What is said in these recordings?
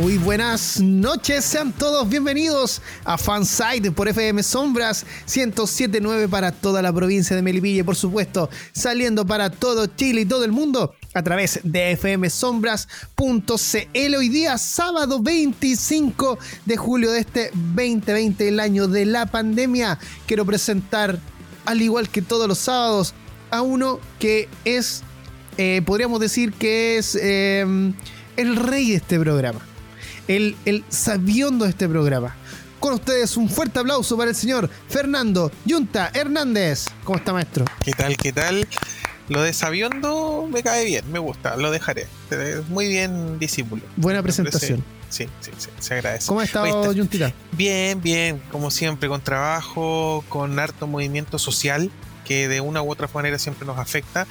Muy buenas noches, sean todos bienvenidos a Fanside por FM Sombras 1079 para toda la provincia de Melipilla por supuesto saliendo para todo Chile y todo el mundo a través de fmsombras.cl. Hoy día, sábado 25 de julio de este 2020, el año de la pandemia, quiero presentar, al igual que todos los sábados, a uno que es, eh, podríamos decir que es eh, el rey de este programa el, el sabiondo de este programa. Con ustedes un fuerte aplauso para el señor Fernando Yunta Hernández. ¿Cómo está, maestro? ¿Qué tal? ¿Qué tal? Lo de sabiondo me cae bien, me gusta, lo dejaré. Muy bien discípulo. Buena presentación. Sí, sí, sí, se agradece. ¿Cómo ha estado Yuntita? Bien, bien, como siempre, con trabajo, con harto movimiento social que de una u otra manera siempre nos afecta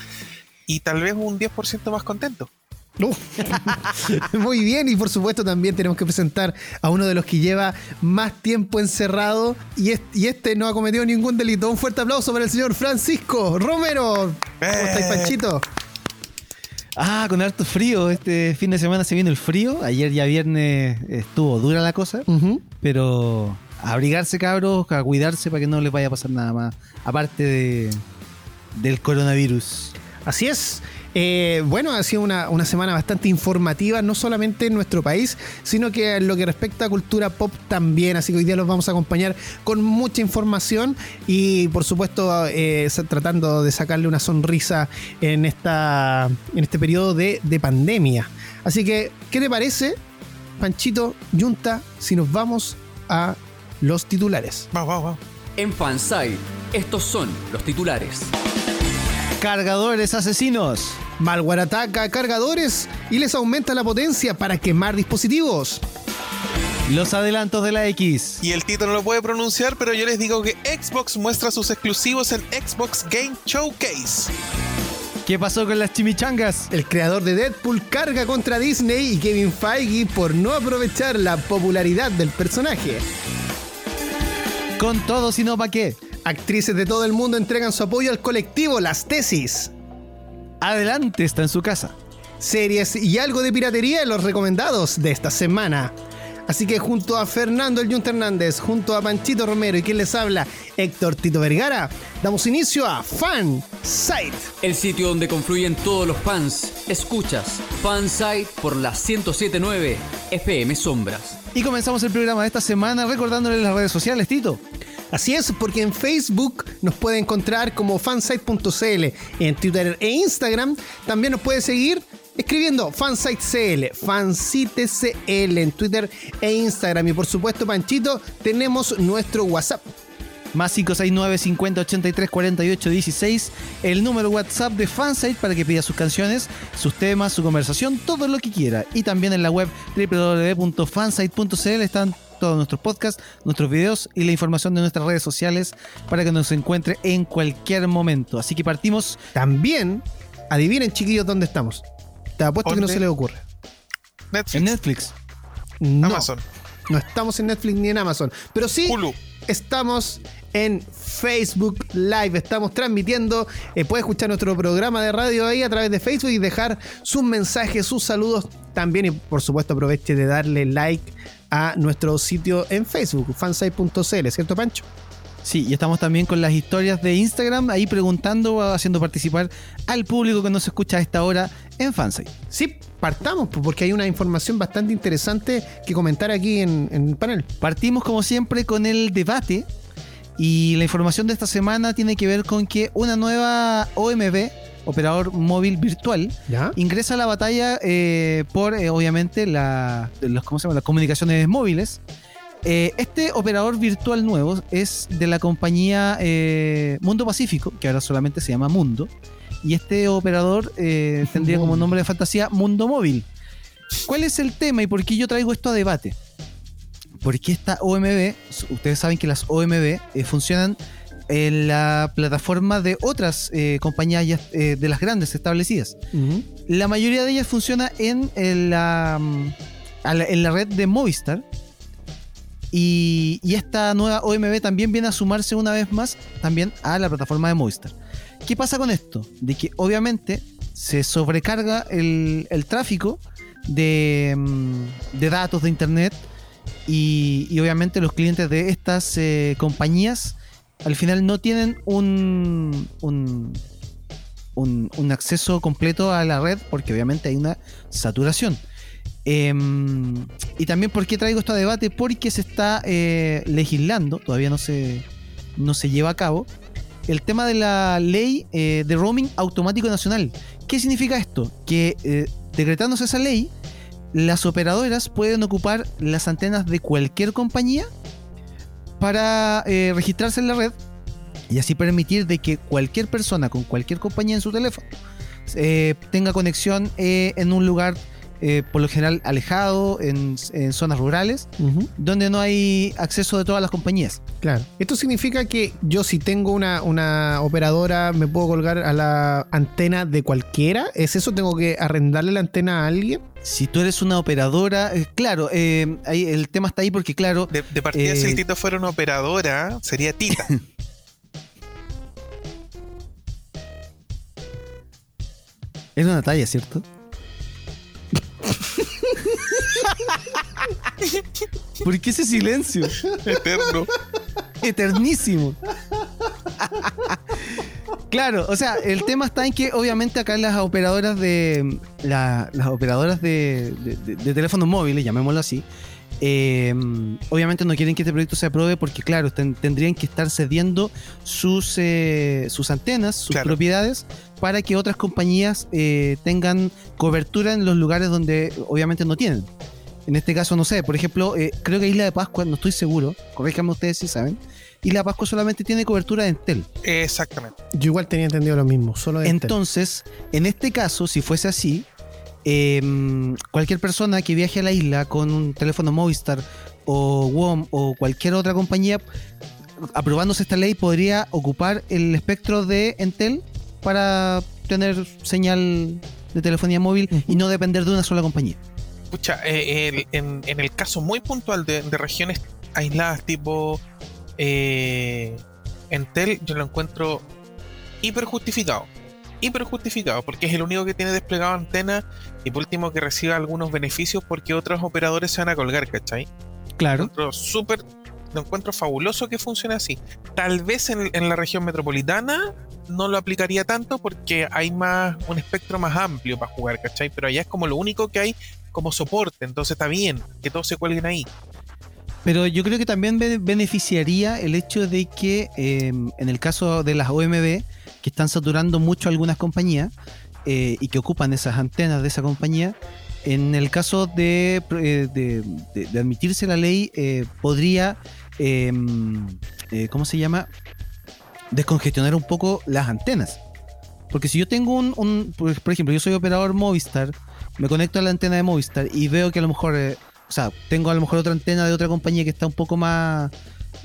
y tal vez un 10% más contento. Muy bien, y por supuesto también tenemos que presentar a uno de los que lleva más tiempo encerrado y, este no ha cometido ningún delito. Un fuerte aplauso para el señor Francisco Romero. ¿Cómo estáis, eh. Panchito? Ah, con harto frío. Este fin de semana se viene el frío. Ayer ya viernes estuvo dura la cosa, pero a abrigarse, cabros, a cuidarse para que no les vaya a pasar nada más, aparte de, del coronavirus. Así es. Eh, bueno, ha sido una, semana bastante informativa, no solamente en nuestro país, sino que en lo que respecta a cultura pop también. Así que hoy día los vamos a acompañar con mucha información y, por supuesto, eh, tratando de sacarle una sonrisa en, esta, en este periodo de, pandemia. Así que, ¿qué te parece, Panchito, Junta, si nos vamos a los titulares? Vamos, vamos, vamos. En Fanside, estos son los titulares. Cargadores asesinos. Malware ataca a cargadores y les aumenta la potencia para quemar dispositivos. Los adelantos de la X. Y el título no lo puede pronunciar, pero yo les digo que Xbox muestra sus exclusivos en Xbox Game Showcase. ¿Qué pasó con las chimichangas? El creador de Deadpool carga contra Disney y Kevin Feige por no aprovechar la popularidad del personaje. Con todo, si no, ¿para qué? Actrices de todo el mundo entregan su apoyo al colectivo Las Tesis. Adelante está en su casa. Series y algo de piratería en los recomendados de esta semana. Así que junto a Fernando El Junta Hernández, junto a Panchito Romero y quien les habla, Héctor Tito Vergara, damos inicio a Fan Site. El sitio donde confluyen todos los fans. Escuchas Fan Site por la 1079 FM Sombras. Y comenzamos el programa de esta semana recordándoles las redes sociales, Tito. Así es, porque en Facebook nos puede encontrar como fansite.cl, en Twitter e Instagram también nos puede seguir escribiendo fansitecl, fansitecl en Twitter e Instagram. Y por supuesto, Panchito, tenemos nuestro WhatsApp. Más 569 50 83 48 16, el número WhatsApp de Fansite para que pida sus canciones, sus temas, su conversación, todo lo que quiera. Y también en la web www.fansite.cl están todos nuestros podcasts, nuestros videos y la información de nuestras redes sociales para que nos encuentre en cualquier momento. Así que partimos. También, adivinen chiquillos dónde estamos. Te apuesto que no se les ocurre. Netflix. En Netflix. No, Amazon. No estamos en Netflix ni en Amazon. Pero sí estamos en Facebook Live. Estamos transmitiendo. Eh, puede escuchar nuestro programa de radio ahí a través de Facebook y dejar sus mensajes, sus saludos también. Y por supuesto, aproveche de darle like a nuestro sitio en Facebook, fansite.cl, ¿cierto, Pancho? Sí, y estamos también con las historias de Instagram ahí preguntando, haciendo participar al público que nos escucha a esta hora en Fansite. Sí, partamos, porque hay una información bastante interesante que comentar aquí en, en el panel. Partimos como siempre con el debate y la información de esta semana tiene que ver con que una nueva OMB operador móvil virtual, ingresa a la batalla eh, por, eh, obviamente, la, los, ¿cómo se llama? las comunicaciones móviles. Eh, este operador virtual nuevo es de la compañía Mundo Pacífico, que ahora solamente se llama Mundo. Y este operador tendría como nombre de fantasía Mundo Móvil. ¿Cuál es el tema y por qué yo traigo esto a debate? porque esta OMB, ustedes saben que las OMB funcionan en la plataforma de otras eh, compañías eh, de las grandes establecidas. La mayoría de ellas funciona en, la, mm, en la red de Movistar. Y, y, esta nueva OMB también viene a sumarse una vez más también a la plataforma de Movistar. ¿Qué pasa con esto? De que obviamente se sobrecarga el, tráfico de, mm, de, datos de Internet y, obviamente los clientes de estas eh, compañías al final no tienen un, un, un, acceso completo a la red porque obviamente hay una saturación. Em, y también, ¿por qué traigo este debate? Porque se está eh, legislando, todavía no se, no se lleva a cabo, el tema de la ley eh, de roaming automático nacional. ¿Qué significa esto? Que eh, decretándose esa ley, las operadoras pueden ocupar las antenas de cualquier compañía para eh, registrarse en la red y así permitir de que cualquier persona con cualquier compañía en su teléfono tenga conexión en un lugar eh, por lo general alejado, en, zonas rurales, donde no hay acceso de todas las compañías. Claro. Esto significa que yo si tengo una, operadora, me puedo colgar a la antena de cualquiera. ¿Es eso? ¿Tengo que arrendarle la antena a alguien? Si tú eres una operadora, eh, claro, eh, ahí, el tema está ahí porque, claro. De, partida, si el Tito fuera una operadora, sería Tita. es una talla, ¿cierto? ¿Por qué ese silencio? Eterno. Eternísimo. Claro, o sea, el tema está en que obviamente acá las operadoras de. las operadoras de, teléfonos móviles, llamémoslo así, eh, obviamente no quieren que este proyecto se apruebe porque, claro, tendrían que estar cediendo sus, eh, sus antenas, sus propiedades, para que otras compañías eh, tengan cobertura en los lugares donde obviamente no tienen. En este caso, no sé, por ejemplo, eh, creo que Isla de Pascua, no estoy seguro, corríjanme ustedes si saben, Isla de Pascua solamente tiene cobertura de Entel. Exactamente. Yo igual tenía entendido lo mismo, solo de Entonces, en este caso, si fuese así, em, cualquier persona que viaje a la isla con un teléfono Movistar o WOM o cualquier otra compañía, aprobándose esta ley, podría ocupar el espectro de Entel para tener señal de telefonía móvil y no depender de una sola compañía. Escucha, eh, en, el caso muy puntual de, regiones aisladas tipo eh, Entel, yo lo encuentro hiper justificado. Hiper justificado, porque es el único que tiene desplegado antena y por último que reciba algunos beneficios porque otros operadores se van a colgar, ¿cachai? Claro. Lo súper, lo encuentro fabuloso que funcione así. Tal vez en, en la región metropolitana no lo aplicaría tanto porque hay más un espectro más amplio para jugar, ¿cachai? Pero allá es como lo único que hay como soporte, entonces está bien que todos se cuelguen ahí. Pero yo creo que también beneficiaría el hecho de que em, en el caso de las OMB, que están saturando mucho algunas compañías eh, y que ocupan esas antenas de esa compañía, en el caso de, eh, de, admitirse la ley, eh, podría, em, ¿cómo se llama? Descongestionar un poco las antenas. Porque si yo tengo un, por ejemplo, yo soy operador Movistar, me conecto a la antena de Movistar y veo que a lo mejor, eh, o sea, tengo a lo mejor otra antena de otra compañía que está un poco más,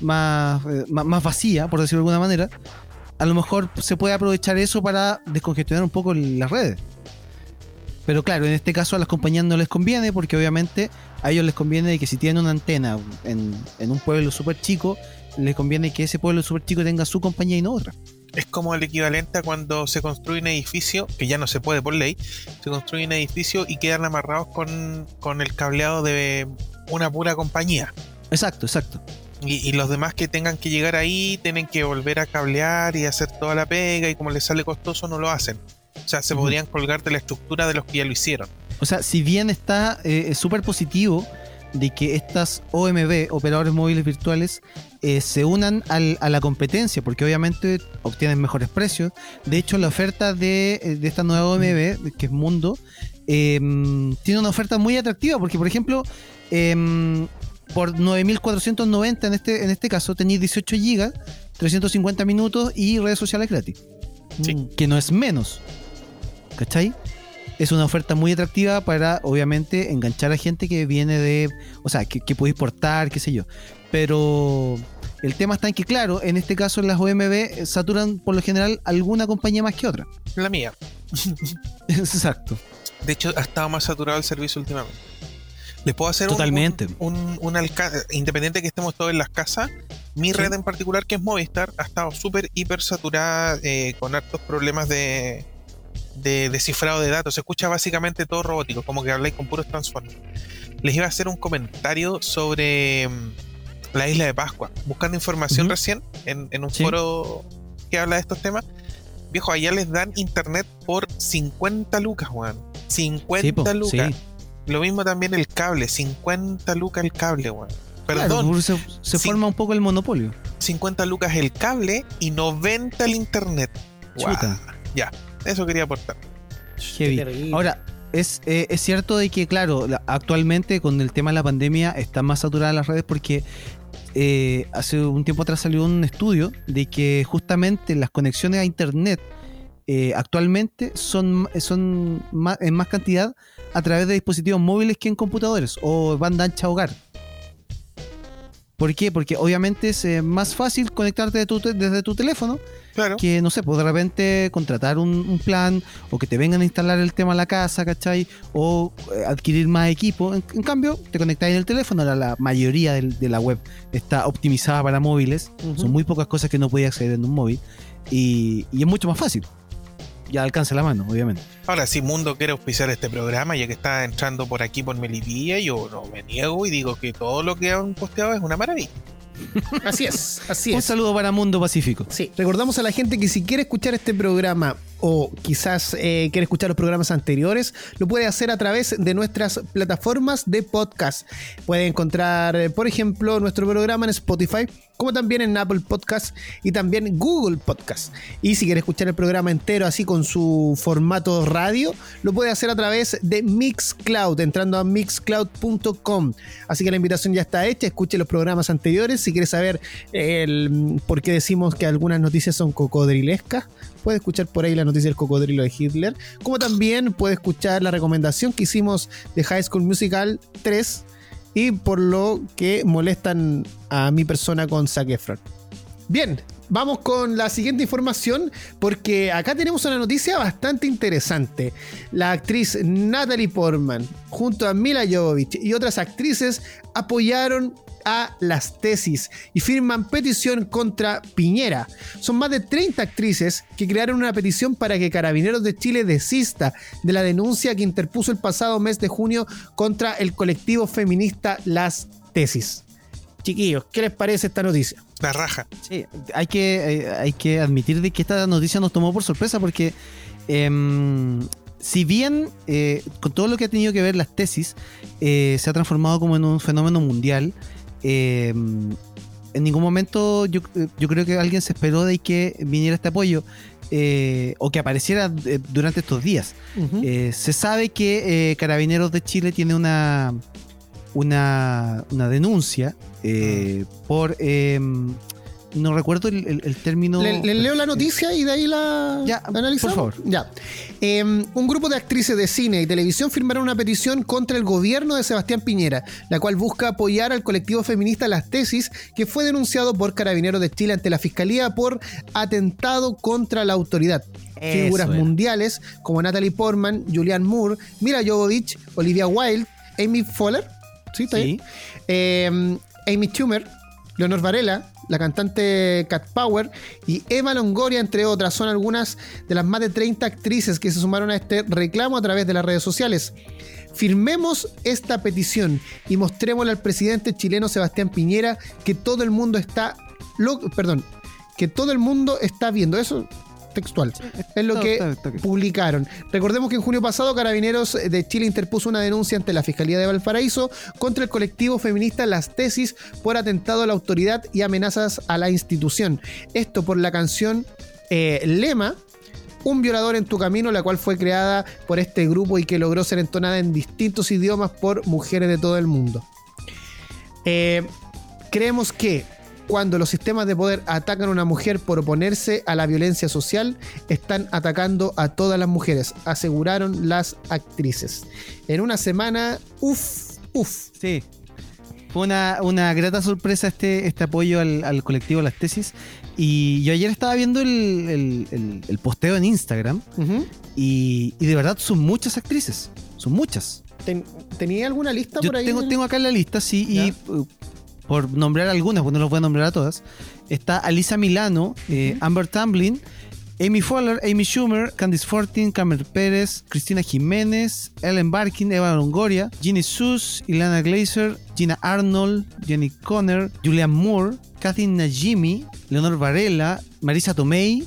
más, eh, más, vacía, por decirlo de alguna manera, a lo mejor se puede aprovechar eso para descongestionar un poco las redes. Pero claro, en este caso a las compañías no les conviene porque obviamente a ellos les conviene que si tienen una antena en, en un pueblo súper chico, les conviene que ese pueblo súper chico tenga su compañía y no otra es como el equivalente a cuando se construye un edificio, que ya no se puede por ley, se construye un edificio y quedan amarrados con, el cableado de una pura compañía. Exacto, exacto. Y, los demás que tengan que llegar ahí tienen que volver a cablear y hacer toda la pega y como les sale costoso no lo hacen. O sea, se podrían colgar de la estructura de los que ya lo hicieron. O sea, si bien está eh, súper positivo de que estas OMB, operadores móviles virtuales, eh, se unan a la competencia, porque obviamente obtienen mejores precios. De hecho, la oferta de, eh, esta nueva OMB, que es Mundo, em, tiene una oferta muy atractiva, porque por ejemplo, em, por 9.490 en este, en este caso, tenéis 18 GB, 350 minutos y redes sociales gratis. Que no es menos. ¿Cachai? Es una oferta muy atractiva para, obviamente, enganchar a gente que viene de, o sea, que, que puede importar, qué sé yo. Pero el tema está en que, claro, en este caso las OMB saturan por lo general alguna compañía más que otra. La mía. Exacto. De hecho, ha estado más saturado el servicio últimamente. Les puedo hacer Totalmente. un, un, independiente que estemos todos en las casas. Mi red en particular, que es Movistar, ha estado súper hiper saturada eh, con hartos problemas de, de descifrado de datos. Se escucha básicamente todo robótico, como que habláis con puros transformers. Les iba a hacer un comentario sobre mm, la isla de Pascua. Buscando información recién en, un foro que habla de estos temas. Viejo, allá les dan internet por 50 lucas, weón. 50 lucas. Lo mismo también el cable, 50 lucas el cable, weón. Perdón. se, forma un poco el monopolio. 50 lucas el cable y 90 el internet. Ya, eso quería aportar. Ahora, es, eh, es, cierto de que, claro, actualmente con el tema de la pandemia están más saturadas las redes porque eh, hace un tiempo atrás salió un estudio de que justamente las conexiones a internet eh, actualmente son, son en más cantidad a través de dispositivos móviles que en computadores o banda ancha hogar. ¿Por qué? Porque obviamente es eh, más fácil conectarte desde tu teléfono que, no sé, pues de repente contratar un, plan o que te vengan a instalar el tema a la casa, ¿cachai? O eh, adquirir más equipo. En, cambio, te conectas en el teléfono. La mayoría de, la web está optimizada para móviles. Son muy pocas cosas que no podías acceder en un móvil. Y, y es mucho más fácil ya alcance la mano, obviamente. Ahora, si Mundo quiere auspiciar este programa, ya que está entrando por aquí por Melipilla, yo no me niego y digo que todo lo que han posteado es una maravilla. Así es, así es. Un saludo para Mundo Pacífico. Sí, recordamos a la gente que si quiere escuchar este programa o quizás eh, quiere escuchar los programas anteriores, lo puede hacer a través de nuestras plataformas de podcast. Puede encontrar, eh, por ejemplo, nuestro programa en Spotify, como también en Apple Podcast y también Google Podcast. Y si quiere escuchar el programa entero así con su formato radio, lo puede hacer a través de Mixcloud, entrando a mixcloud.com. Así que la invitación ya está hecha, escuche los programas anteriores. Si quiere saber el, por qué decimos que algunas noticias son cocodrilescas, puede escuchar por ahí la noticia del cocodrilo de Hitler, como también puede escuchar la recomendación que hicimos de High School Musical 3 y por lo que molestan a mi persona con Zac. Bien, vamos con la siguiente información porque acá tenemos una noticia bastante interesante. La actriz Natalie Portman junto a Mila Jovovich y otras actrices apoyaron a las tesis y firman petición contra Piñera. Son más de 30 actrices que crearon una petición para que Carabineros de Chile desista de la denuncia que interpuso el pasado mes de junio contra el colectivo feminista Las Tesis. Chiquillos, ¿qué les parece esta noticia? La raja. Sí, hay que, eh, hay que admitir de que esta noticia nos tomó por sorpresa porque em, si bien eh, con todo lo que ha tenido que ver las tesis eh, se ha transformado como en un fenómeno mundial, Em, en ningún momento yo, creo que alguien se esperó de que viniera este apoyo eh, o que apareciera durante estos días. Eh, se sabe que Carabineros de Chile tiene una, una, una denuncia mm. por em, no recuerdo el, término. Le, leo la noticia y de ahí la, ya, analizamos. Por favor. Ya. Em, un grupo de actrices de cine y televisión firmaron una petición contra el gobierno de Sebastián Piñera, la cual busca apoyar al colectivo feminista Las Tesis, que fue denunciado por Carabineros de Chile ante la Fiscalía por atentado contra la autoridad. Figuras mundiales como Natalie Portman, Julianne Moore, Mira Jovovich, Olivia Wilde, Amy Fowler, ¿sí? ¿Está em, Amy Schumer, Leonor Varela, la cantante Cat Power y Eva Longoria, entre otras, son algunas de las más de 30 actrices que se sumaron a este reclamo a través de las redes sociales. Firmemos esta petición y mostrémosle al presidente chileno Sebastián Piñera que todo el mundo está, perdón, que todo el mundo está viendo eso textual. Es lo que publicaron. Recordemos que en junio pasado Carabineros de Chile interpuso una denuncia ante la Fiscalía de Valparaíso contra el colectivo feminista Las Tesis por atentado a la autoridad y amenazas a la institución. Esto por la canción eh, Lema, un violador en tu camino, la cual fue creada por este grupo y que logró ser entonada en distintos idiomas por mujeres de todo el mundo. Eh, creemos que cuando los sistemas de poder atacan a una mujer por oponerse a la violencia social, están atacando a todas las mujeres, aseguraron las actrices. En una semana, uff, uff. Sí. Fue una, una, grata sorpresa este, este apoyo al, colectivo Las Tesis. Y yo ayer estaba viendo el, posteo en Instagram y, de verdad son muchas actrices. Son muchas. ¿Tenía alguna lista por ahí? Tengo, tengo acá la lista, sí, y por nombrar algunas, porque no los voy a nombrar a todas, está Alisa Milano, eh, Amber Tamblyn, Amy Fowler, Amy Schumer, Candice Fortin, Cameron Pérez, Cristina Jiménez, Ellen Barkin, Eva Longoria, Ginny Sus, Ilana Glazer, Gina Arnold, Jenny Conner, Julianne Moore, Kathy Najimi, Leonor Varela, Marisa Tomei,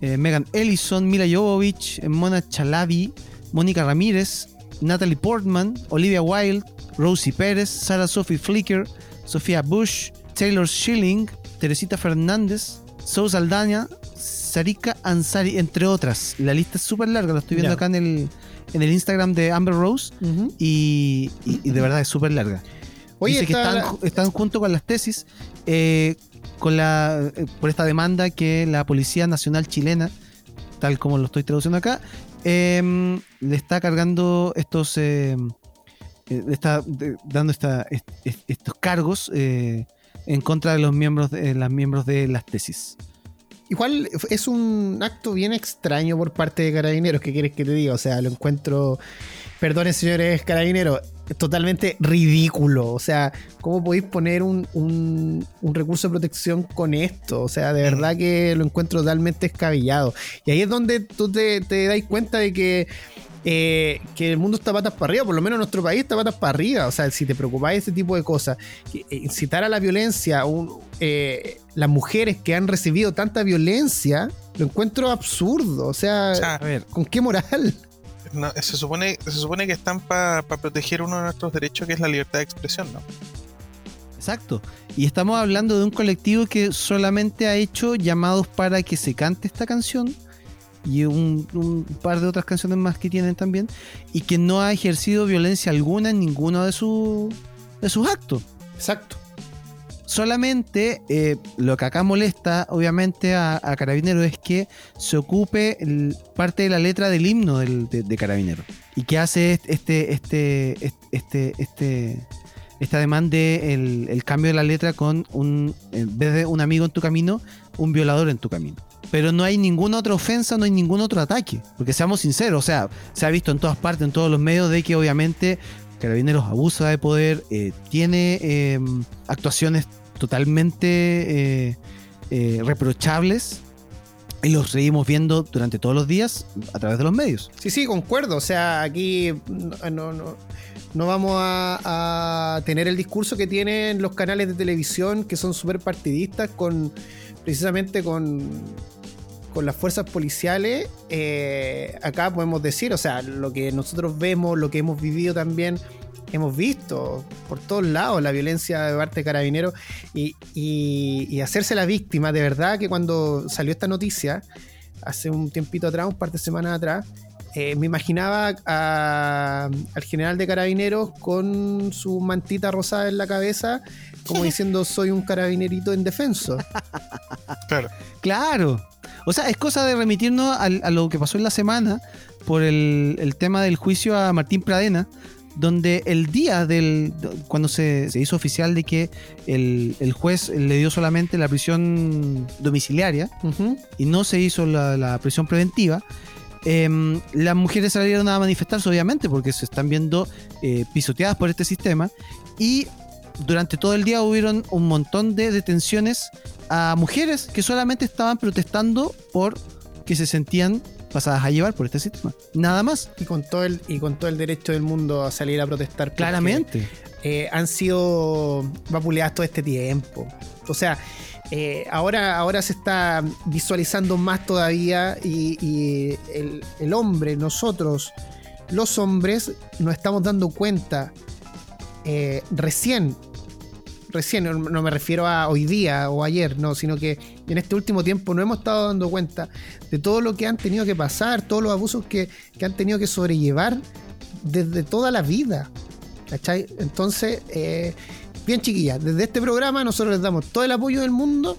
eh, Megan Ellison, Mila Jovovich, Mona Chalabi, Mónica Ramírez, Natalie Portman, Olivia Wilde, Rosie Pérez, Sarah Sophie Flicker, Sofía Bush, Taylor Schilling, Teresita Fernández, Sous Aldaña, Sarika Ansari, entre otras. La lista es súper larga, la estoy viendo acá en el, en el Instagram de Amber Rose y, de verdad es súper larga. Oye, Dice que están, están, junto con las tesis eh, con la, eh, por esta demanda que la Policía Nacional Chilena, tal como lo estoy traduciendo acá, em, le está cargando estos eh, está dando estos cargos eh, en contra de los miembros de, las miembros de las tesis. Igual es un acto bien extraño por parte de carabineros, ¿qué quieres que te diga? O sea, lo encuentro, perdonen señores carabineros, totalmente ridículo. O sea, ¿cómo podéis poner un, un, recurso de protección con esto? O sea, de verdad que lo encuentro totalmente escabillado. Y ahí es donde tú te, te das cuenta de que eh, que el mundo está patas para arriba, por lo menos nuestro país está patas para arriba. O sea, si te preocupáis de ese tipo de cosas, eh, incitar a la violencia, eh, las mujeres que han recibido tanta violencia, lo encuentro absurdo. O sea, a ver, ¿con qué moral? se, supone, se supone que están para proteger uno de nuestros derechos, que es la libertad de expresión, ¿no? Exacto. Y estamos hablando de un colectivo que solamente ha hecho llamados para que se cante esta canción y un, par de otras canciones más que tienen también, y que no ha ejercido violencia alguna en ninguno de, de sus actos. Exacto. Solamente eh, lo que acá molesta, obviamente, a, Carabinero es que se ocupe parte de la letra del himno de, Carabinero. Y que hace este, este, este, este, esta demanda de el, cambio de la letra con un, en vez de un amigo en tu camino, un violador en tu camino pero no hay ninguna otra ofensa, no hay ningún otro ataque. Porque seamos sinceros, o sea, se ha visto en todas partes, en todos los medios, de que obviamente Carabineros abusa de poder, eh, tiene em, actuaciones totalmente eh, eh, reprochables. Y los seguimos viendo durante todos los días a través de los medios. Sí, sí, concuerdo. O sea, aquí no, no, no vamos a, a, tener el discurso que tienen los canales de televisión que son súper partidistas con precisamente con con las fuerzas policiales, eh, acá podemos decir, o sea, lo que nosotros vemos, lo que hemos vivido también, hemos visto por todos lados la violencia de parte de carabineros y, y, hacerse la víctima, de verdad que cuando salió esta noticia, hace un tiempito atrás, un par de semanas atrás, eh, me imaginaba al general de carabineros con su mantita rosada en la cabeza, como diciendo soy un carabinerito indefenso. Claro. Claro. O sea, es cosa de remitirnos a, lo que pasó en la semana por el, tema del juicio a Martín Pradena, donde el día del. cuando se, hizo oficial de que el, juez le dio solamente la prisión domiciliaria y no se hizo la, prisión preventiva. Em, las mujeres salieron a manifestarse, obviamente, porque se están viendo eh, pisoteadas por este sistema. Y durante todo el día hubieron un montón de detenciones a mujeres que solamente estaban protestando por que se sentían pasadas a llevar por este sistema. Nada más. Y con todo el, y con todo el derecho del mundo a salir a protestar. Claramente. Eh, han sido vapuleadas todo este tiempo. O sea, eh, ahora, ahora se está visualizando más todavía y, el, el, hombre, nosotros, los hombres, nos estamos dando cuenta eh, recién recién, no me refiero a hoy día o ayer, no, sino que en este último tiempo no hemos estado dando cuenta de todo lo que han tenido que pasar, todos los abusos que, han tenido que sobrellevar desde toda la vida. ¿Cachai? Entonces, eh, Bien, chiquillas, desde este programa nosotros les damos todo el apoyo del mundo.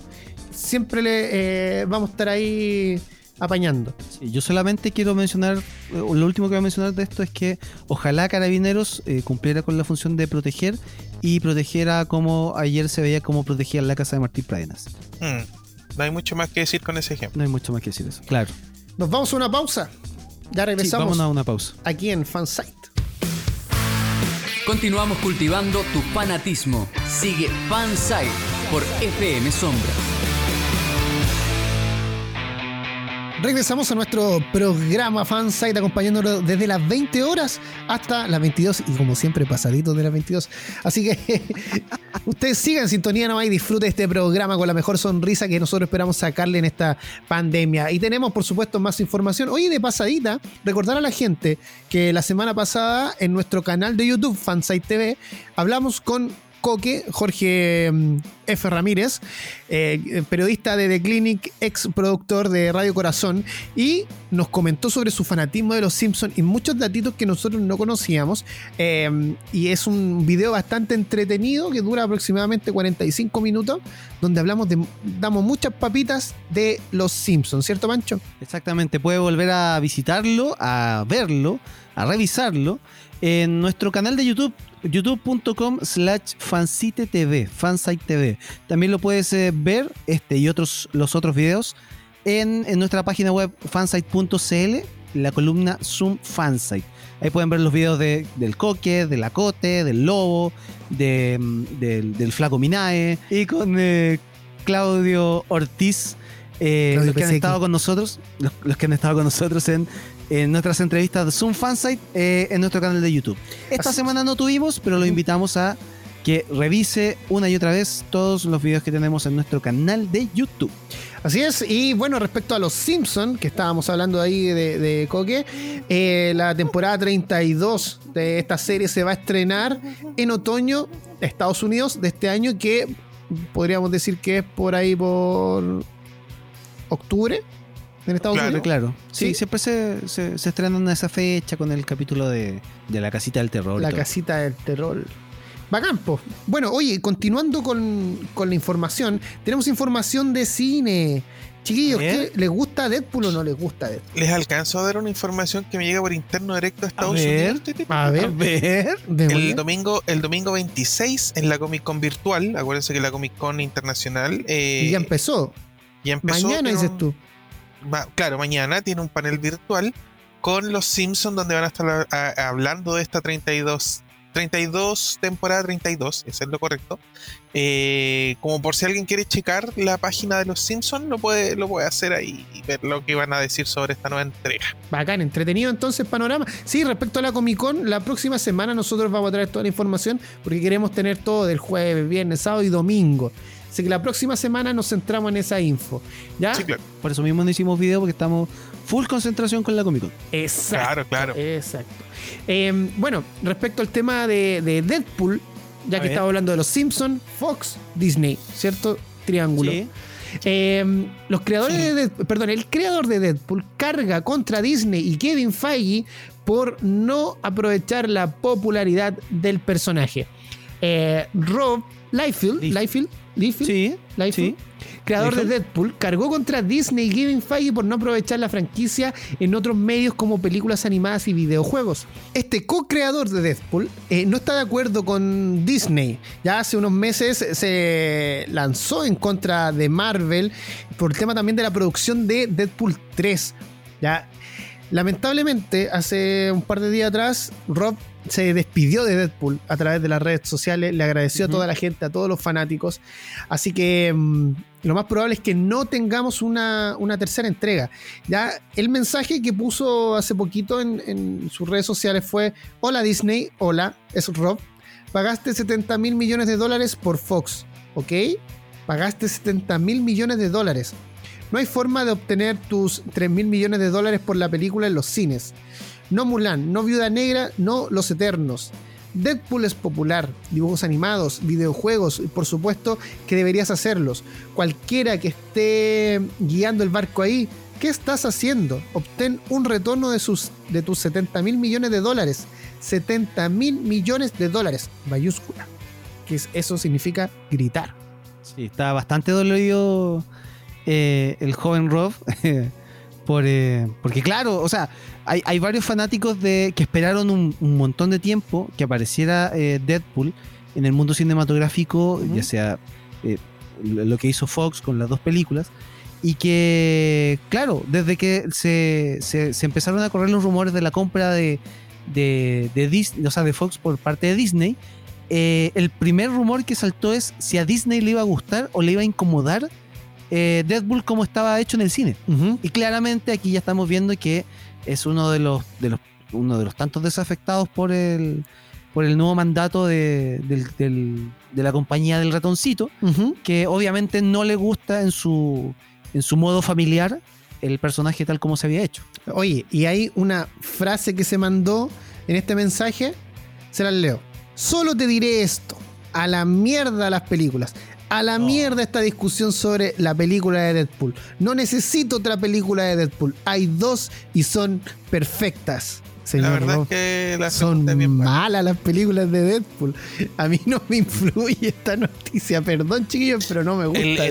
Siempre le eh, vamos a estar ahí apañando. yo solamente quiero mencionar, eh, lo último que voy a mencionar de esto es que ojalá Carabineros cumpliera con la función de proteger y protegiera como ayer se veía cómo protegía la casa de Martín Pradenas. Hmm. No hay mucho más que decir con ese ejemplo. No hay mucho más que decir eso, claro. Nos vamos a una pausa. Ya regresamos. vamos a una pausa. Aquí en Fansite. Continuamos cultivando tu fanatismo. Sigue Fansite por FM Sombra. Regresamos a nuestro programa Fansite acompañándolo desde las 20 horas hasta las 22 y como siempre pasadito de las 22. Así que ustedes sigan en sintonía nomás y disfruten este programa con la mejor sonrisa que nosotros esperamos sacarle en esta pandemia. Y tenemos por supuesto más información. Hoy de pasadita, recordar a la gente que la semana pasada en nuestro canal de YouTube Fansite TV hablamos con Coque, Jorge mm, F. Ramírez, eh, periodista de The Clinic, ex productor de Radio Corazón, y nos comentó sobre su fanatismo de los Simpsons y muchos datitos que nosotros no conocíamos. Em, y es un video bastante entretenido que dura aproximadamente 45 minutos, donde hablamos de, damos muchas papitas de los Simpsons, ¿cierto, Mancho? Exactamente, puede volver a visitarlo, a verlo, a revisarlo en nuestro canal de YouTube youtube.com slash fansite TV, fansite TV. También lo puedes eh, ver, este y otros, los otros videos, en, nuestra página web fansite.cl, la columna Zoom Fansite. Ahí pueden ver los videos de, del Coque, del Acote, del Lobo, de, mm, del, Flaco Minae y con eh, Claudio Ortiz. Eh, los que han estado con nosotros, los, que han estado con nosotros en en nuestras entrevistas de Zoom Fansite eh, en nuestro canal de YouTube. Esta semana no tuvimos, pero lo invitamos a que revise una y otra vez todos los videos que tenemos en nuestro canal de YouTube. Así es, y bueno, respecto a los Simpsons, que estábamos hablando ahí de, Coque, eh, la temporada 32 de esta serie se va a estrenar en otoño de Estados Unidos de este año, que podríamos decir que es por ahí por octubre en Estados Unidos. Claro, sí, siempre se, se, estrenan a esa fecha con el capítulo de, La Casita del Terror. La Casita del Terror. Bacán, Bueno, oye, continuando con, la información, tenemos información de cine. Chiquillos, ¿qué, ¿les gusta Deadpool o no les gusta Deadpool? Les alcanzo a dar una información que me llega por interno directo a Estados Unidos. A ver, a ver. El domingo, el domingo 26 en la Comic Con virtual, acuérdense que la Comic Con internacional. Eh, y ya empezó. Ya empezó. Mañana dices tú claro, mañana tiene un panel virtual con los Simpsons donde van a estar hablando de esta 32 32, temporada 32, ese es lo correcto. Eh, como por si alguien quiere checar la página de los Simpsons, lo puede, lo puede hacer ahí y ver lo que van a decir sobre esta nueva entrega. Bacán, entretenido entonces panorama. Sí, respecto a la Comic Con, la próxima semana nosotros vamos a traer toda la información porque queremos tener todo del jueves, viernes, sábado y domingo. Así que la próxima semana nos centramos en esa info. ¿Ya? Sí, claro. Por eso mismo no hicimos video porque estamos full concentración con la Comic Con. Exacto. Claro, claro. Exacto. Em, bueno, respecto al tema de, Deadpool, ya que estaba hablando de los Simpsons, Fox, Disney, ¿cierto? Triángulo. Sí. Em, los creadores de perdón, el creador de Deadpool carga contra Disney y Kevin Feige por no aprovechar la popularidad del personaje. Eh, Rob Liefeld, Liefeld, Liefeld, sí, creador de Deadpool, cargó contra Disney y Kevin Feige por no aprovechar la franquicia en otros medios como películas animadas y videojuegos. Este co-creador de Deadpool eh, no está de acuerdo con Disney. Ya hace unos meses se lanzó en contra de Marvel por el tema también de la producción de Deadpool 3. Ya Lamentablemente, hace un par de días atrás, Rob se despidió de Deadpool a través de las redes sociales, le agradeció a toda la gente, a todos los fanáticos. Así que mm, lo más probable es que no tengamos una, tercera entrega. Ya el mensaje que puso hace poquito en, sus redes sociales fue: Hola Disney, hola, es Rob. Pagaste 70 mil millones de dólares por Fox, ¿ok? Pagaste 70 mil millones de dólares. No hay forma de obtener tus 3 mil millones de dólares por la película en los cines. No Mulan, no Viuda Negra, no Los Eternos. Deadpool es popular, dibujos animados, videojuegos, y por supuesto que deberías hacerlos. Cualquiera que esté guiando el barco ahí, ¿qué estás haciendo? Obtén un retorno de, sus, de tus 70 mil millones de dólares. 70 mil millones de dólares, mayúscula. que eso significa gritar. Sí, está bastante dolorido eh, el joven Rob. por, eh, porque claro, o sea, hay, varios fanáticos de que esperaron un, montón de tiempo que apareciera eh, Deadpool en el mundo cinematográfico, ya sea lo que hizo Fox con las dos películas, y que, claro, desde que se, se, empezaron a correr los rumores de la compra de, de, Disney, o sea, de Fox por parte de Disney, eh, el primer rumor que saltó es si a Disney le iba a gustar o le iba a incomodar eh, Deadpool como estaba hecho en el cine. Y claramente aquí ya estamos viendo que es uno de los, de los, uno de los tantos desafectados por el, por el nuevo mandato de, la compañía del ratoncito, que obviamente no le gusta en su, en su modo familiar el personaje tal como se había hecho. Oye, y hay una frase que se mandó en este mensaje, se las leo. Solo te diré esto, a la mierda las películas. A la mierda esta discusión sobre la película de Deadpool. No necesito otra película de Deadpool. Hay dos y son perfectas la verdad es que son malas las películas de Deadpool. A mí no me influye esta noticia. Perdón, chiquillos, pero no me gusta.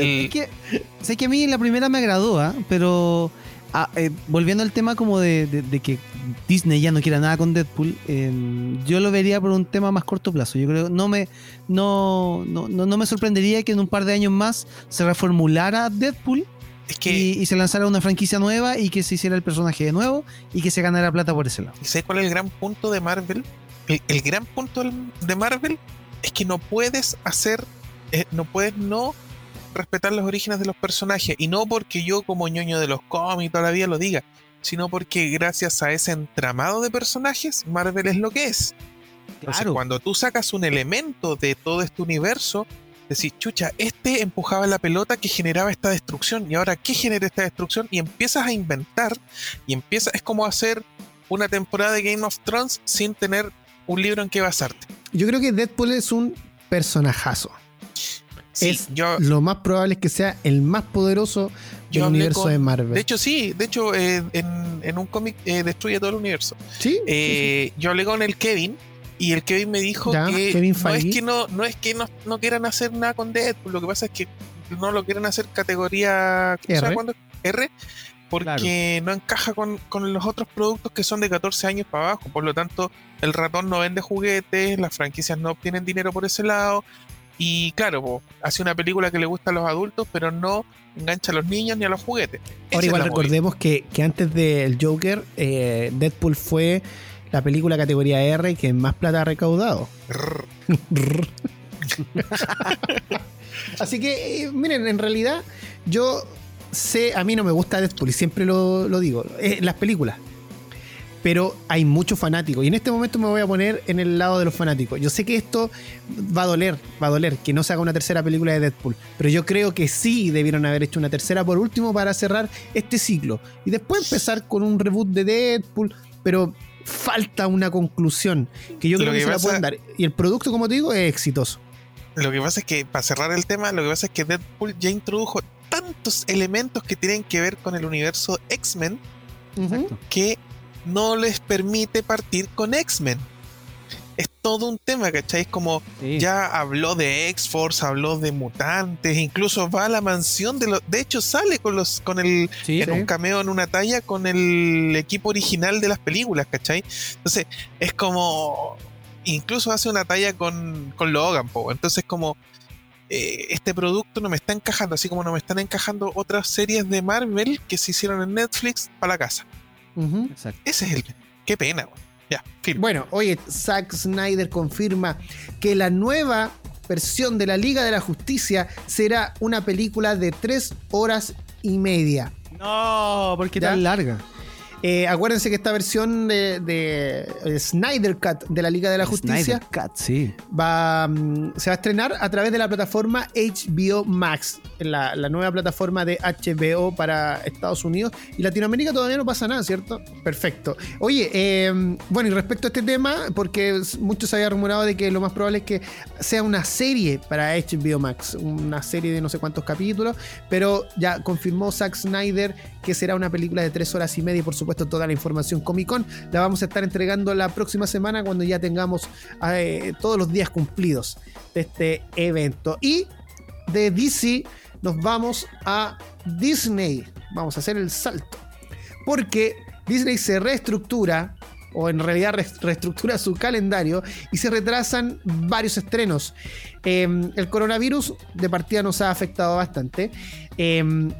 sé que a mí la primera me agradó, ¿ah? pero ah, eh, volviendo al tema como de, que Disney ya no quiera nada con Deadpool, em, yo lo vería por un tema más corto plazo. Yo creo no me no, no, no me sorprendería que en un par de años más se reformulara Deadpool y, se lanzara una franquicia nueva y que se hiciera el personaje de nuevo y que se ganara plata por ese lado. ¿Y sabes cuál es el gran punto de Marvel? El, gran punto de Marvel es que no puedes hacer, eh, no puedes no respetar los orígenes de los personajes. Y no porque yo como ñoño de los cómics todavía lo diga, sino porque gracias a ese entramado de personajes, Marvel es lo que es. claro. cuando tú sacas un elemento de todo este universo, decís, chucha, este empujaba la pelota que generaba esta destrucción y ahora ¿qué genera esta destrucción? Y empiezas a inventar y empieza, es como hacer una temporada de Game of Thrones sin tener un libro en que basarte. Yo creo que Deadpool es un personajazo. Es lo más probable es que sea el más poderoso del universo de Marvel. De hecho, sí, de hecho, eh, en, un cómic eh, destruye todo el universo. ¿Sí? Eh, yo hablé con el Kevin, y el Kevin me dijo que no es que no, no es que no, quieran hacer nada con Deadpool, lo que pasa es que no lo quieren hacer categoría R, R porque no encaja con, los otros productos que son de 14 años para abajo. Por lo tanto, el ratón no vende juguetes, las franquicias no obtienen dinero por ese lado. Y claro, hace una película que le gusta a los adultos, pero no engancha a los niños ni a los juguetes. Ahora igual recordemos que, antes del Joker, eh, Deadpool fue la película categoría R que más plata ha recaudado. Así que, eh, miren, en realidad yo sé, a mí no me gusta Deadpool y siempre lo, digo, eh, las películas. Pero hay muchos fanáticos y en este momento me voy a poner en el lado de los fanáticos. Yo sé que esto va a doler, va a doler que no se haga una tercera película de Deadpool, pero yo creo que sí debieron haber hecho una tercera por último para cerrar este ciclo y después empezar con un reboot de Deadpool, pero falta una conclusión que yo creo que, se la pueden dar. Y el producto, como te digo, es exitoso. Lo que pasa es que, para cerrar el tema, lo que pasa es que Deadpool ya introdujo tantos elementos que tienen que ver con el universo X-Men que no les permite partir con X-Men es todo un tema, ¿cachai? Es como ya habló de X-Force, habló de mutantes, incluso va a la mansión de los. De hecho, sale con los. con el. en un cameo en una talla con el equipo original de las películas, ¿cachai? Entonces, es como. Incluso hace una talla con, con Logan, po. Entonces, como. Eh, este producto no me está encajando, así como no me están encajando otras series de Marvel que se hicieron en Netflix para la casa. Ese es el. Qué pena, bueno, oye, Zack Snyder confirma que la nueva versión de la Liga de la Justicia será una película de tres horas y media. No, ¿por qué tan larga? Eh, acuérdense que esta versión de, Snyder Cut de la Liga de la Justicia sí. va, mm, se va a estrenar a través de la plataforma HBO Max, la, nueva plataforma de HBO para Estados Unidos y Latinoamérica todavía no pasa nada, ¿cierto? Perfecto. Oye, em, bueno, y respecto a este tema, porque muchos habían rumorado de que lo más probable es que sea una serie para HBO Max, una serie de no sé cuántos capítulos, pero ya confirmó Zack Snyder que será una película de tres horas y media y por supuesto supuesto, toda la información Comic Con la vamos a estar entregando la próxima semana cuando ya tengamos eh, todos los días cumplidos de este evento. Y de DC nos vamos a Disney. Vamos a hacer el salto. Porque Disney se reestructura o en realidad reestructura su calendario y se retrasan varios estrenos. Em, el coronavirus de partida nos ha afectado bastante. Em,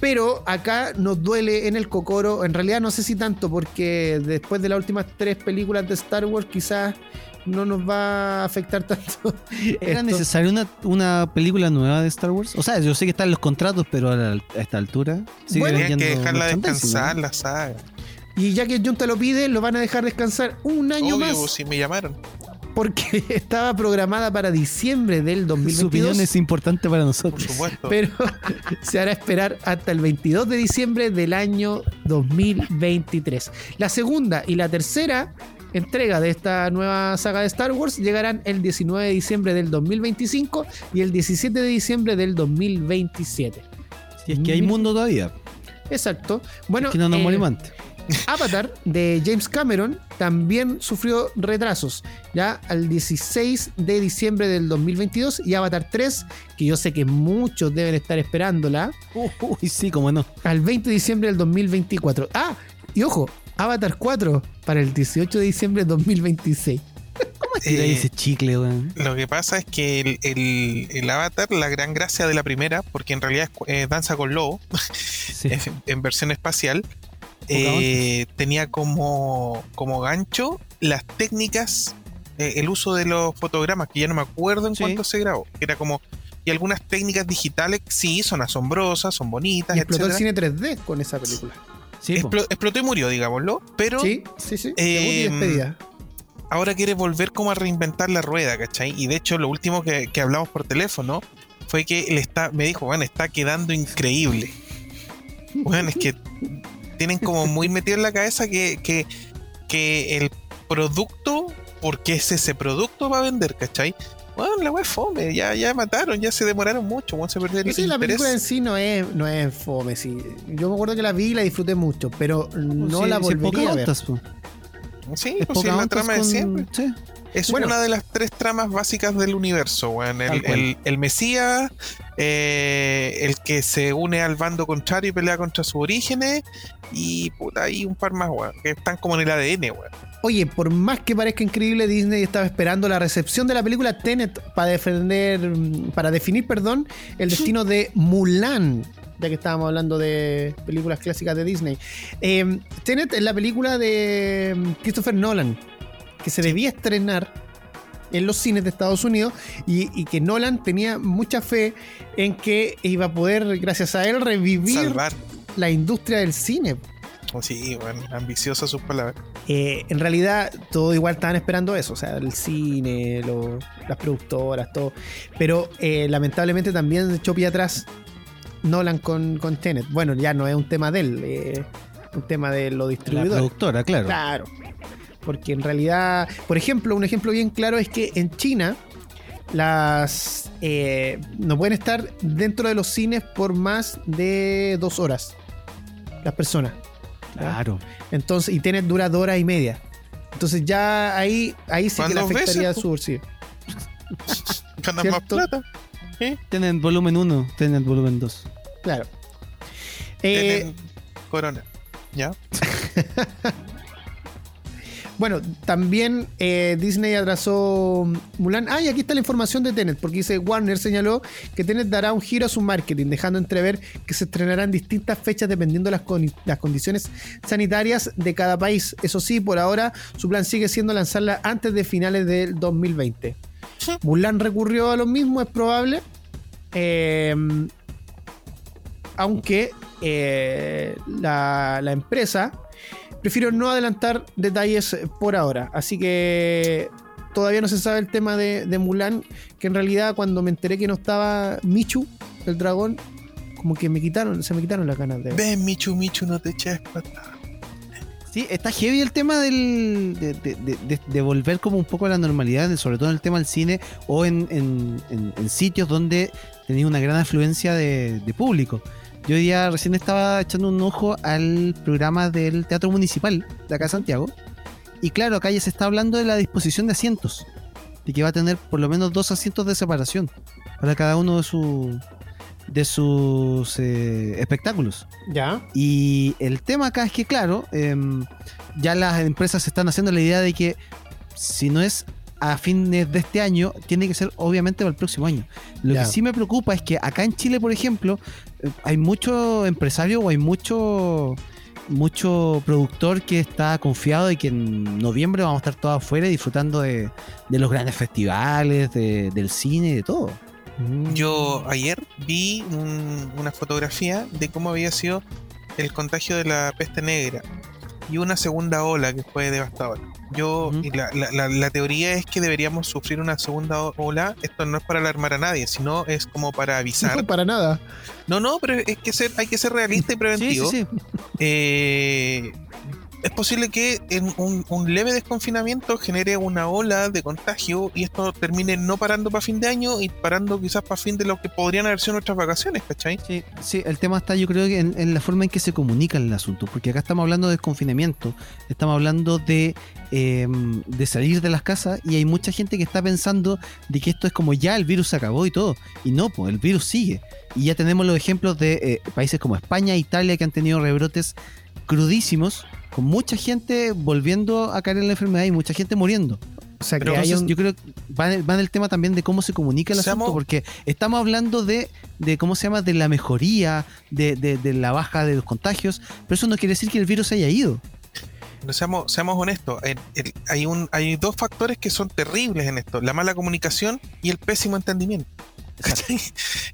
pero acá nos duele en el cocoro, en realidad no sé si tanto, porque después de las últimas tres películas de Star Wars quizás no nos va a afectar tanto. ¿Era necesaria una, una, película nueva de Star Wars? O sea, yo sé que están los contratos, pero a, esta altura... Bueno, que dejarla descansar la saga. Y ya que Junta lo pide, lo van a dejar descansar un año más. Pues, si me llamaron. Porque estaba programada para diciembre del 2022. Su opinión es importante para nosotros. Por supuesto. Pero se hará esperar hasta el 22 de diciembre del año 2023. La segunda y la tercera entrega de esta nueva saga de Star Wars llegarán el 19 de diciembre del 2025 y el 17 de diciembre del 2027. Si es que hay mundo todavía. Exacto. Bueno, es que no nos eh, Avatar de James Cameron también sufrió retrasos, ya al 16 de diciembre del 2022 y Avatar 3, que yo sé que muchos deben estar esperándola. Uy, sí, cómo no. Al 20 de diciembre del 2024. Ah, y ojo, Avatar 4 para el 18 de diciembre del 2026. ¿Cómo eh, ese chicle, weón? Lo que pasa es que el, Avatar, la gran gracia de la primera, porque en realidad es, danza con lobo, en versión espacial, eh, tenía como, como gancho las técnicas, eh, el uso de los fotogramas, que ya no me acuerdo en cuánto se grabó. Era como. Y algunas técnicas digitales, sí, son asombrosas, son bonitas. Y explotó el cine 3D con esa película. explotó y murió, digámoslo. Pero. Sí, sí, sí. Eh, ahora quiere volver como a reinventar la rueda, ¿cachai? Y de hecho, lo último que, hablamos por teléfono fue que él está, me dijo, bueno, está quedando increíble. Bueno, es que tienen como muy metido en la cabeza que, que, el producto, porque es ese producto va a vender, ¿cachai? Bueno, la web es fome, ya, ya mataron, ya se demoraron mucho, bueno, se perdió sí, la película en sí no es, no es fome, sí. Yo me acuerdo que la vi y la disfruté mucho, pero no la volvería a ver. Sí, es pues la trama de siempre. Es una de las tres tramas básicas del universo, weón. El, Mesías, eh, el que se une al bando contrario y pelea contra sus orígenes, y puta, hay un par más, weón, que están como en el ADN, weón. Oye, por más que parezca increíble, Disney estaba esperando la recepción de la película Tenet para defender, para definir, perdón, el destino de Mulan, ya que estábamos hablando de películas clásicas de Disney. Eh, Tenet es la película de Christopher Nolan que se debía estrenar en los cines de Estados Unidos y, que Nolan tenía mucha fe en que iba a poder, gracias a él, revivir la industria del cine. Oh, sí, bueno, ambiciosa sus palabras. Eh, en realidad, todo igual estaban esperando eso, o sea, el cine, las productoras, todo. Pero eh, lamentablemente también echó pie atrás Nolan con, con Tenet. Bueno, ya no es un tema de él, eh, un tema de lo distribuidores. La productora, claro. Claro. Porque en realidad, por ejemplo, un ejemplo bien claro es que en China las eh, no pueden estar dentro de los cines por más de dos horas las personas. Claro. Entonces, y tienen dura dos horas y media. Entonces ya ahí, ahí sí que le afectaría su bolsillo. Ganan más plata. Tienen volumen 1, tienen volumen 2. Claro. Eh, corona. ¿Ya? Bueno, también eh, Disney atrasó Mulan. Ah, y aquí está la información de Tenet, porque dice Warner señaló que Tenet dará un giro a su marketing, dejando entrever que se estrenarán distintas fechas dependiendo las, las condiciones sanitarias de cada país. Eso sí, por ahora su plan sigue siendo lanzarla antes de finales del 2020. Mulan recurrió a lo mismo, es probable. Em, aunque eh, la, la empresa prefiero no adelantar detalles por ahora. Así que todavía no se sabe el tema de, Mulan, que en realidad cuando me enteré que no estaba Michu, el dragón, como que me quitaron, se me quitaron las ganas de... Ven, Michu, Michu, no te eches patada. Sí, está heavy el tema del, de, volver como un poco a la normalidad, sobre todo en el tema del cine o en, sitios donde tenía una gran afluencia de, público. Yo hoy día recién estaba echando un ojo al programa del Teatro Municipal de acá de Santiago. Y claro, acá ya se está hablando de la disposición de asientos. De que va a tener por lo menos dos asientos de separación para cada uno de, su, de sus eh, espectáculos. Ya. Y el tema acá es que, claro, em, ya las empresas están haciendo la idea de que si no es a fines de este año, tiene que ser obviamente para el próximo año. Lo que sí me preocupa es que acá en Chile, por ejemplo, eh, hay mucho empresario o hay mucho mucho productor que está confiado de que en noviembre vamos a estar todos afuera disfrutando de, de los grandes festivales, de- del cine y de todo. Mm. Yo ayer vi un- una fotografía de cómo había sido el contagio de la peste negra y una segunda ola que fue devastadora. Yo, y la, la- la- la teoría es que deberíamos sufrir una segunda ola. Esto no es para alarmar a nadie, sino es como para avisar. No, para nada. No, no, pero es que ser, hay que ser realista y Sí, preventivo. sí, sí. Eh, es posible que en un, leve desconfinamiento genere una ola de contagio y esto termine no parando para fin de año y parando quizás para fin de lo que podrían haber sido nuestras vacaciones, ¿cachai? Sí, sí, el tema está yo creo que en, la forma en que se comunica el asunto, porque acá estamos hablando de desconfinamiento, estamos hablando de, eh, de salir de las casas y hay mucha gente que está pensando de que esto es como ya el virus se acabó y todo, y no, pues el virus sigue. Y ya tenemos los ejemplos de eh, países como España Italia que han tenido rebrotes crudísimos, con mucha gente volviendo a caer en la enfermedad y mucha gente muriendo. O sea, que hay un... yo creo que va en, va en el tema también de cómo se comunica el Seamos- asunto, porque estamos hablando de, de cómo se llama, de la mejoría, de, de- de la baja de los contagios, pero eso no quiere decir que el virus haya ido. No seamos, seamos honestos, el- el- hay, un, hay dos factores que son terribles en esto, la mala comunicación y el pésimo entendimiento.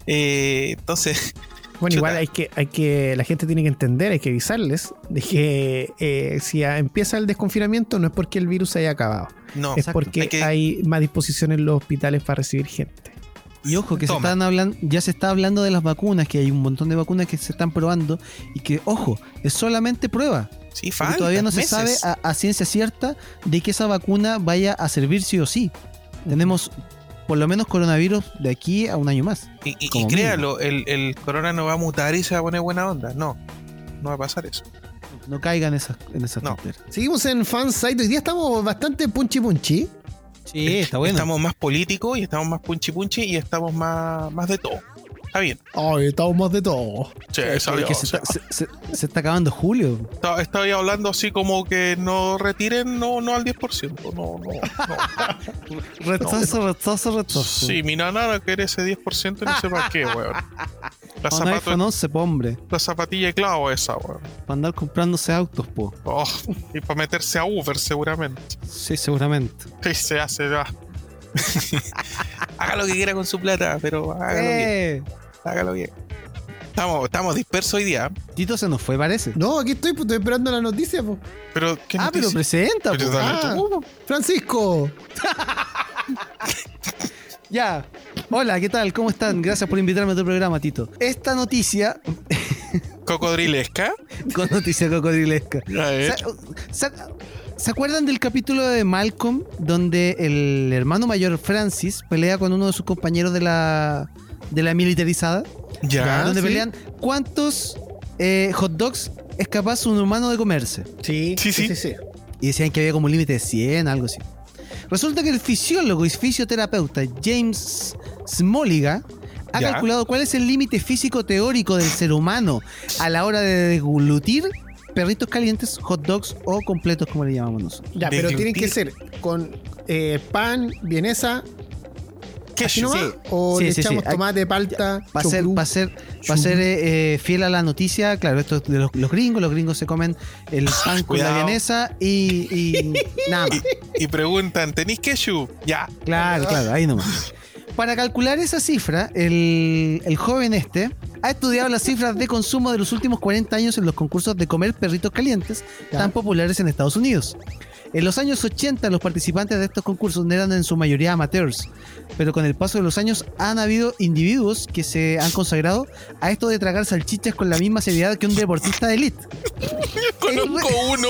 Eh, entonces, Bueno, Chuta. igual hay que, hay que, la gente tiene que entender, hay que avisarles de que eh, si empieza el desconfinamiento no es porque el virus se haya acabado, no, es Exacto. porque Hay que- hay más disposición en los hospitales para recibir gente. Y ojo, que se están hablando, ya se está hablando de las vacunas, que hay un montón de vacunas que se están probando y que, ojo, es solamente prueba. sí, faltan todavía no se meses. sabe a, a ciencia cierta de que esa vacuna vaya a servir sí o sí. Tenemos por lo menos coronavirus de aquí a un año más. Y, y- y como créalo, el, el corona no va a mutar y se va a poner buena onda. No, no va a pasar eso. No caigan en esas, en esas No. tonteras. Seguimos en Fansite, hoy día estamos bastante punchi punchi. Sí, está bueno. Estamos más políticos y estamos más punchi punchi y estamos más, más de todo. Está bien. Ay, estamos más de todo. Sí, Es que o se, sea, está, se- se- se está acabando julio. está- Estoy hablando así como que no retiren, no, no al 10%. No, no, no. Retazo, retazo, retazo. Sí, mi nana quiere ese 10% y no sé para qué, weón. La, un zapato- iPhone 11, po, hombre. la zapatilla de clavo esa, weón. Para andar comprándose autos, po. Oh, y para meterse a Uber seguramente. Sí, seguramente. Sí, se hace, va. haga lo que quiera con su plata, pero hágalo bien. Hágalo bien. Estamos, estamos dispersos hoy día. Tito se nos fue, parece. No, aquí estoy, pues, estoy esperando la noticia. pues. Pero, ¿qué ah, pero presenta, Pero po. dale Ah. Francisco. Ya. Hola, ¿qué tal? ¿Cómo están? Gracias por invitarme a tu programa, Tito. Esta noticia, Cocodrilesca. con noticia cocodrilesca. A ver. ¿Se, acuerdan del capítulo de Malcolm donde el hermano mayor Francis pelea con uno de sus compañeros de la, de la militarizada? Ya. donde sí. pelean cuántos eh, hot dogs es capaz un humano de comerse. Sí, Sí, sí. sí. Y decían que había como un límite de 100, algo así. Resulta que el fisiólogo y fisioterapeuta James Smoliga ha Ya. calculado cuál es el límite físico teórico del ser humano a la hora de deglutir perritos calientes, hot dogs o completos, como le llamamos nosotros. Ya, pero tienen que ser con eh, pan, vienesa, ¿Qué así show? nomás, o Sí, le sí, sí. echamos tomate, palta, Para ser, pa ser, pa ser eh, fiel a la noticia, claro, esto es de los, los gringos, los gringos se comen el pan con la vienesa y, y nada más. Y preguntan, ¿tenéis ketchup? Ya. Claro, claro, ahí nomás. Para calcular esa cifra, el, el joven este ha estudiado las cifras de consumo de los últimos 40 años en los concursos de comer perritos calientes tan populares en Estados Unidos. En los años 80 los participantes de estos concursos eran en su mayoría amateurs, pero con el paso de los años han habido individuos que se han consagrado a esto de tragar salchichas con la misma seriedad que un deportista de élite. Conozco uno.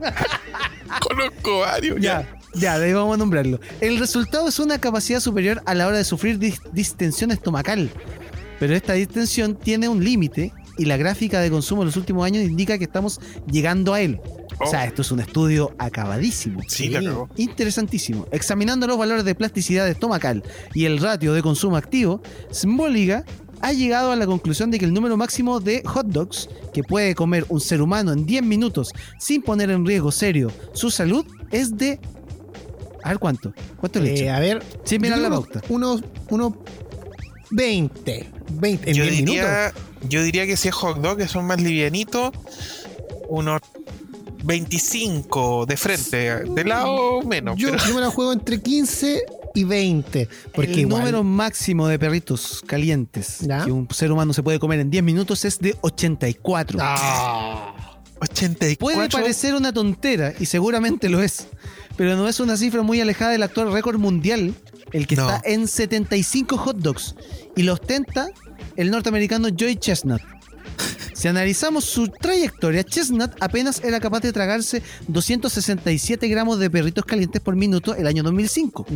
Conozco varios. Ya, ya, de ahí vamos a nombrarlo. El resultado es una capacidad superior a la hora de sufrir dis- distensión estomacal. Pero esta distensión tiene un límite y la gráfica de consumo de los últimos años indica que estamos llegando a él. O sea, oh. esto es un estudio acabadísimo. Sí, Interesantísimo. Examinando los valores de plasticidad estomacal y el ratio de consumo activo, Smoliga ha llegado a la conclusión de que el número máximo de hot dogs que puede comer un ser humano en 10 minutos sin poner en riesgo serio su salud es de. A ver cuánto. ¿Cuánto le eh, A ver. Sin mirar la pauta. Unos. Uno 20. 20 en yo diría, Yo diría que si es hot dog, que son más livianitos, unos 25 de frente, de lado menos. Yo, me la juego entre 15 y 20. Porque el número máximo de perritos calientes que un ser humano se puede comer en 10 minutos es de 84. Ah, 84. Puede parecer una tontera, y seguramente lo es, pero no es una cifra muy alejada del actual récord mundial, el que está en 75 hot dogs, y lo ostenta el norteamericano Joy Chestnut. Si analizamos su trayectoria, Chestnut apenas era capaz de tragarse 267 gramos de perritos calientes por minuto el año 2005.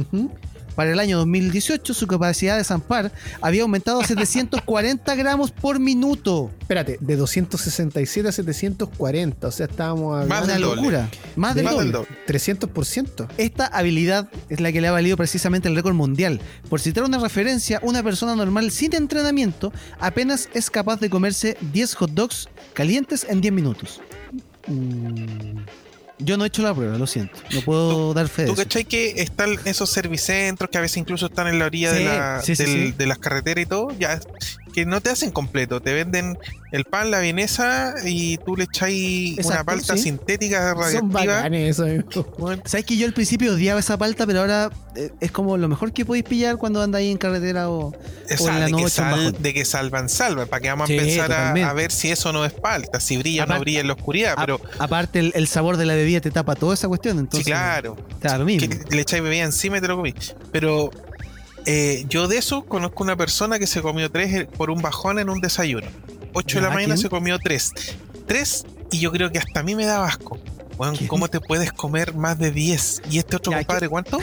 Para el año 2018, su capacidad de zampar había aumentado a 740 gramos por minuto. Espérate, de 267 a 740. O sea, estábamos hablando. Más de locura. Más del doble. 300%. Esta habilidad es la que le ha valido precisamente el récord mundial. Por citar una referencia, una persona normal sin entrenamiento apenas es capaz de comerse 10 hot dogs calientes en 10 minutos. Mm. Yo no he hecho la prueba, lo siento. No puedo dar fe de ¿Tú cachai que están esos servicentros que a veces incluso están en la orilla de, la, de las carreteras y todo? Ya que no te hacen completo, te venden el pan, la vienesa y tú le echáis una palta sintética radiactiva. Sabes que yo al principio odiaba esa palta, pero ahora eh, es como lo mejor que podéis pillar cuando andáis en carretera o, en la de, que de que salvan, salvan, para que vamos a empezar a, ver si eso no es palta, si brilla o no brilla en la oscuridad. pero Aparte, el, sabor de la bebida te tapa toda esa cuestión. Entonces, sí, claro. Claro, mismo. Que le echáis bebida encima y te lo comí. Pero eh, yo de eso conozco una persona que se comió tres eh, por un bajón en un desayuno. 8 de la mañana se comió tres. Tres y yo creo que hasta a mí me da asco. Bueno, ¿cómo te puedes comer más de 10? ¿Y este otro compadre cuánto?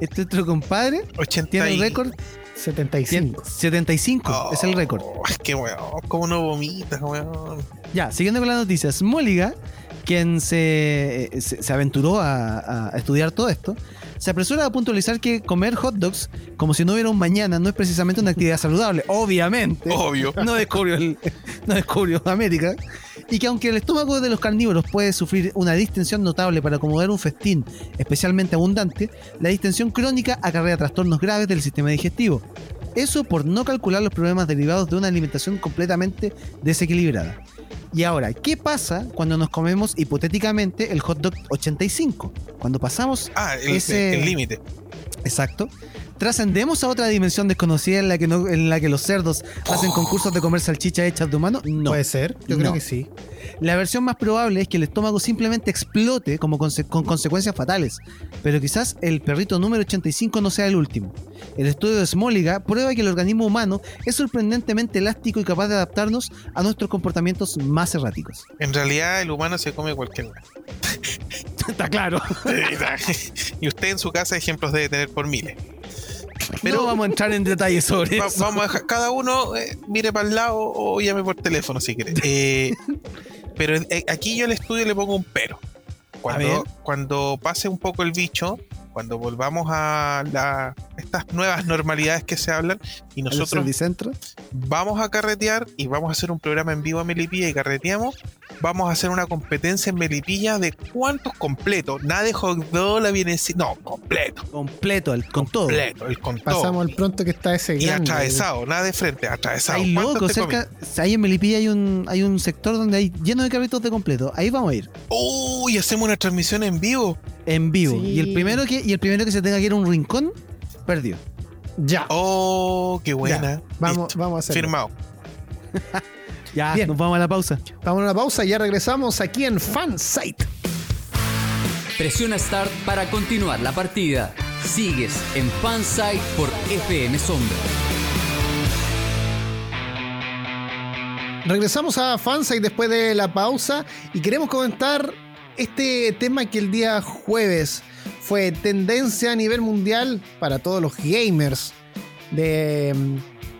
Este otro compadre 80 tiene el récord 75. 75 es el récord. Es que weón, ¿cómo no vomitas, weón? Ya, siguiendo con las noticias, Móliga, quien se, eh, se, aventuró a, a, estudiar todo esto, se apresura a puntualizar que comer hot dogs como si no hubiera un mañana no es precisamente una actividad saludable. Obviamente. Obvio. No descubrió, no descubrió América. Y que aunque el estómago de los carnívoros puede sufrir una distensión notable para acomodar un festín especialmente abundante, la distensión crónica acarrea trastornos graves del sistema digestivo. Eso por no calcular los problemas derivados de una alimentación completamente desequilibrada. Y ahora, ¿qué pasa cuando nos comemos hipotéticamente el hot dog 85? Cuando pasamos ah, ese límite. Exacto. ¿Trascendemos a otra dimensión desconocida en la que, no, en la que los cerdos hacen concursos de comer salchichas hechas de humano? No. Puede ser, yo creo que sí. La versión más probable es que el estómago simplemente explote como con consecuencias fatales, pero quizás el perrito número 85 no sea el último. El estudio de Smoliga prueba que el organismo humano es sorprendentemente elástico y capaz de adaptarnos a nuestros comportamientos más erráticos. En realidad el humano se come cualquier Está claro. y usted en su casa ejemplos debe tener por miles. Pero vamos a entrar en detalles sobre eso. Vamos a dejar, cada uno eh, mire para el lado o llame por teléfono si quiere. Eh, pero eh, aquí yo al estudio le pongo un pero. Cuando, cuando pase un poco el bicho, cuando volvamos a la, estas nuevas normalidades que se hablan y nosotros vamos a carretear y vamos a hacer un programa en vivo a Melipilla y carreteamos, vamos a hacer una competencia en Melipilla de cuántos completos, nada de hot dog la viene no, completo. Completo, el con todo. el con Pasamos al pronto que está ese Y atravesado, nada de frente, atravesado. Hay loco, cerca, ahí en Melipilla hay un, hay un sector donde hay lleno de carritos de completo. Ahí vamos a ir. Uy, hacemos una transmisión en vivo. En vivo. Y el primero que, y el primero que se tenga que ir a un rincón, perdió. Ya. Oh, qué buena. Vamos, vamos a hacer. Firmado. ya, nos vamos a la pausa. Vamos a la pausa y ya regresamos aquí en Fansite. Presiona Start para continuar la partida. Sigues en Fansite por FM Sombra. Regresamos a Fansite después de la pausa y queremos comentar este tema que el día jueves fue tendencia a nivel mundial para todos los gamers de,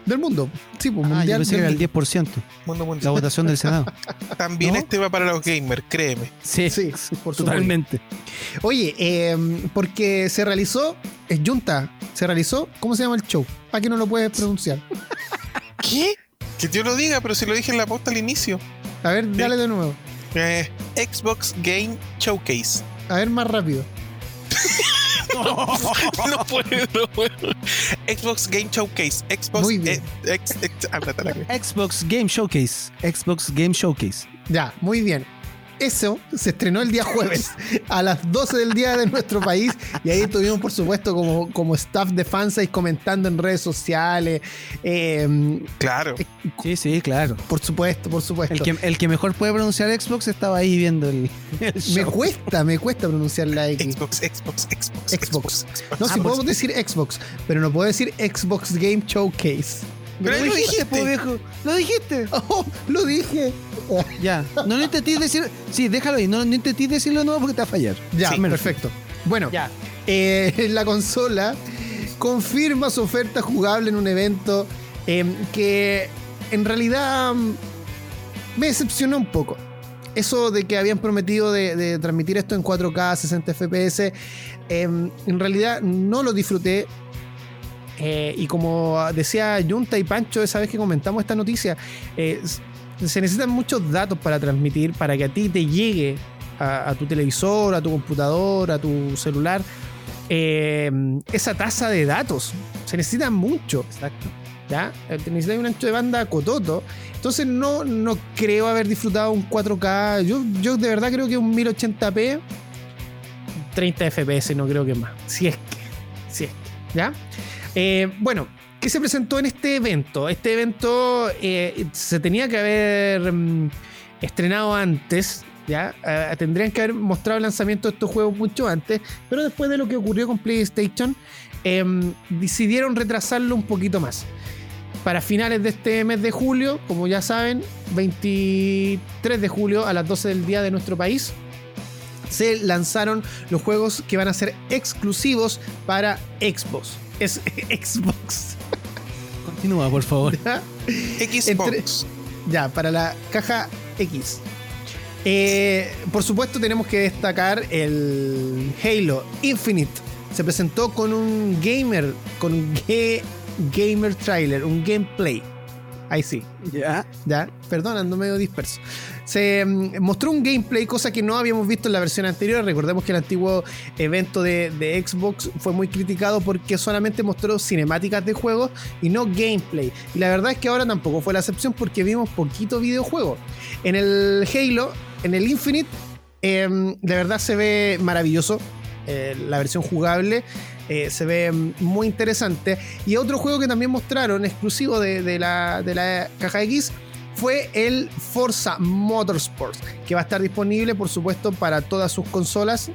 Del mundo. Sí, pues Ah, yo mundial. pensé que era del- el 10%. Mundo mundial. La votación del Senado. También ¿No? este va para los gamers, créeme. Sí, Sí, por supuesto. totalmente. Oye, eh, porque se realizó, es Junta, se realizó, ¿cómo se llama el show? ¿Para qué no lo puedes pronunciar? ¿Qué? Que yo lo diga, pero si lo dije en la posta al inicio. A ver, dale de nuevo. Eh, Xbox Game Showcase. A ver, más rápido. no puedo, no puedo. Xbox Game Showcase. Xbox. Muy bien. eh, ex- ex- cara. Xbox Game Showcase. Xbox Game Showcase. Ya, muy bien. Eso se estrenó el día jueves a las 12 del día de nuestro país y ahí estuvimos, por supuesto, como, como staff de fansite comentando en redes sociales. eh, Claro. Sí, sí, claro. por supuesto, por supuesto. El que, el que mejor puede pronunciar Xbox estaba ahí viendo el, el Me cuesta, me cuesta pronunciar la X. Xbox, Xbox, Xbox. Xbox. No, Ah, sí por podemos decir Xbox, pero no puedo decir Xbox Game Showcase. Pero Lo dijiste, viejo. Lo dijiste. Oh, lo dije. Ya. No lo intentéis decir. Sí, déjalo ahí. No, no intentéis decirlo de nuevo porque te va a fallar. Ya, Sí. perfecto. Bueno, Ya. eh, la consola confirma su oferta jugable en un evento eh, que en realidad mm, me decepcionó un poco. Eso de que habían prometido de, de transmitir esto en 4K, 60 FPS, eh, en realidad no lo disfruté. Eh, y como decía Junta y Pancho esa vez que comentamos esta noticia, eh, se necesitan muchos datos para transmitir, para que a ti te llegue a, a tu televisor, a tu computador, a tu celular, eh, esa tasa de datos. Se necesita mucho. Exacto. ¿ya? Eh, Necesitas un ancho de banda cototo. Entonces no, no creo haber disfrutado un 4K. Yo, yo de verdad creo que un 1080p, 30 FPS, no creo que más. Si es que. Si es que. ¿Ya? Eh, bueno, ¿qué se presentó en este evento? Este evento eh, se tenía que haber mm, estrenado antes. ¿Ya? Eh, tendrían que haber mostrado el lanzamiento de estos juegos mucho antes, pero después de lo que ocurrió con PlayStation, em, decidieron retrasarlo un poquito más. Para finales de este mes de julio, como ya saben, 23 de julio a las 12 del día de nuestro país, se lanzaron los juegos que van a ser exclusivos para Xbox. Es Xbox. Continúa, por favor. ¿ya? Xbox. Ya, para la caja X. Eh, por supuesto, tenemos que destacar el Halo Infinite. Se presentó con un gamer, con un gamer trailer, un gameplay. Ahí sí, Ya. ya, perdón, ando medio disperso. Se mm, mostró un gameplay, cosa que no habíamos visto en la versión anterior. Recordemos que el antiguo evento de, de Xbox fue muy criticado porque solamente mostró cinemáticas de juegos y no gameplay. Y la verdad es que ahora tampoco fue la excepción porque vimos poquito videojuego. En el Halo, en el Infinite, em, la verdad se ve maravilloso. Eh, la versión jugable eh, se ve mm, muy interesante. Y otro juego que también mostraron, exclusivo de, de la, de la caja X, fue el Forza Motorsport, que va a estar disponible, por supuesto, para todas sus consolas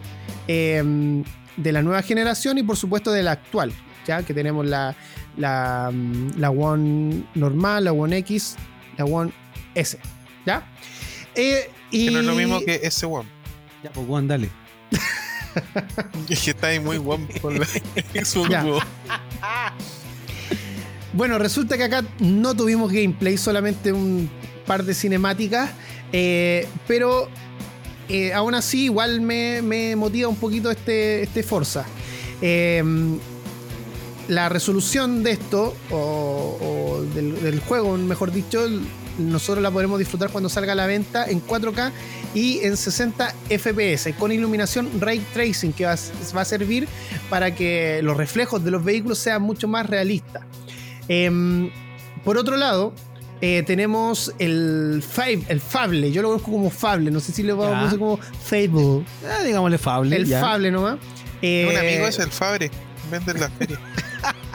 eh, de la nueva generación y, por supuesto, de la actual, ya que tenemos la, la, la One normal, la One X, la One S, ¿ya? Eh, y... Que no es lo mismo que ese one. Ya, pues, Juan, dale. Es que está ahí muy guapo con la Xbox. One. Bueno, resulta que acá no tuvimos gameplay, solamente un par de cinemáticas, eh, pero eh, aún así igual me, me motiva un poquito este, este Forza. Eh, la resolución de esto, o, del, del juego, mejor dicho, nosotros la podremos disfrutar cuando salga a la venta en 4K y en 60 FPS, con iluminación ray tracing que va, va a servir para que los reflejos de los vehículos sean mucho más realistas. Em, por otro lado, eh, tenemos el, Fab- el Fable, yo lo conozco como Fable, no sé si le vamos a como Fable. Ah, digámosle Fable. El ya. Fable nomás. Eh, Un amigo es el Fabre. Vende en la feria.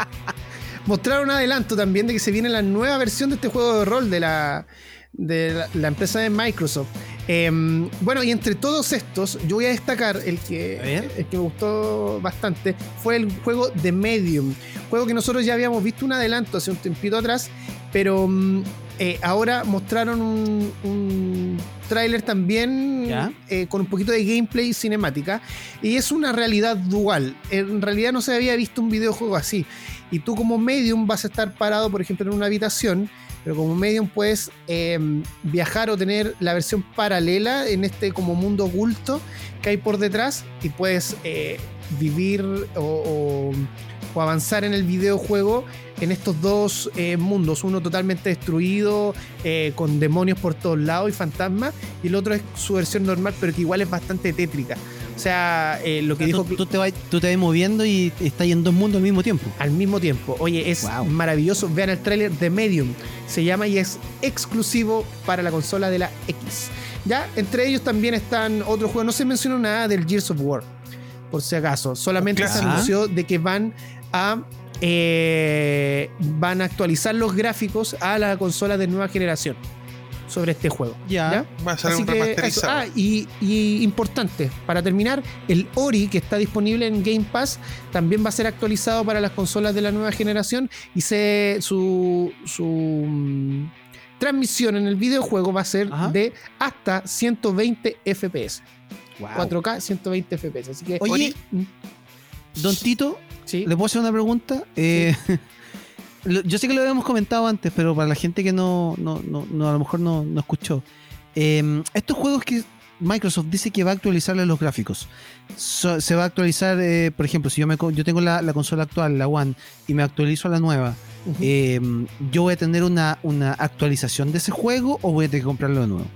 mostraron un adelanto también de que se viene la nueva versión de este juego de rol de la, de la, la empresa de Microsoft. Em, bueno, y entre todos estos, yo voy a destacar el que, el que me gustó bastante, fue el juego de Medium. Juego que nosotros ya habíamos visto un adelanto hace un tiempito atrás, pero mm, eh, ahora mostraron un, un tráiler también eh, con un poquito de gameplay cinemática y es una realidad dual. En realidad no se había visto un videojuego así. Y tú como medium vas a estar parado, por ejemplo, en una habitación, pero como medium puedes em, viajar o tener la versión paralela en este como mundo oculto que hay por detrás y puedes eh, vivir o avanzar en el videojuego en estos dos eh, mundos. Uno totalmente destruido, eh, con demonios por todos lados y fantasmas, y el otro es su versión normal, pero que igual es bastante tétrica. O sea, eh, lo que dijo. Tú, te vas, tú te vas moviendo y estás en dos mundos al mismo tiempo. Al mismo tiempo. Oye, es maravilloso. Vean el tráiler de Medium. Se llama y es exclusivo para la consola de la X. Ya, entre ellos también están otros juegos. No se mencionó nada del Gears of War, por si acaso. Solamente se anunció de que van a eh, van a actualizar los gráficos a la consola de nueva generación sobre este juego. Ya. Va a ser un ah, y, importante, para terminar, el Ori que está disponible en Game Pass también va a ser actualizado para las consolas de la nueva generación y se, su, su mm, transmisión en el videojuego va a ser de hasta 120 FPS. 4K 120 FPS. Así que, Oye, mm. Don Tito, ¿Le puedo hacer una pregunta? Eh, yo sé que lo habíamos comentado antes, pero para la gente que no, no, no, a lo mejor no, escuchó. Em, estos juegos que Microsoft dice que va a actualizarle los gráficos. se va a actualizar, eh, por ejemplo, si yo, me, yo tengo la, consola actual, la One, y me actualizo a la nueva, em, ¿yo voy a tener una, una actualización de ese juego o voy a tener que comprarlo de nuevo?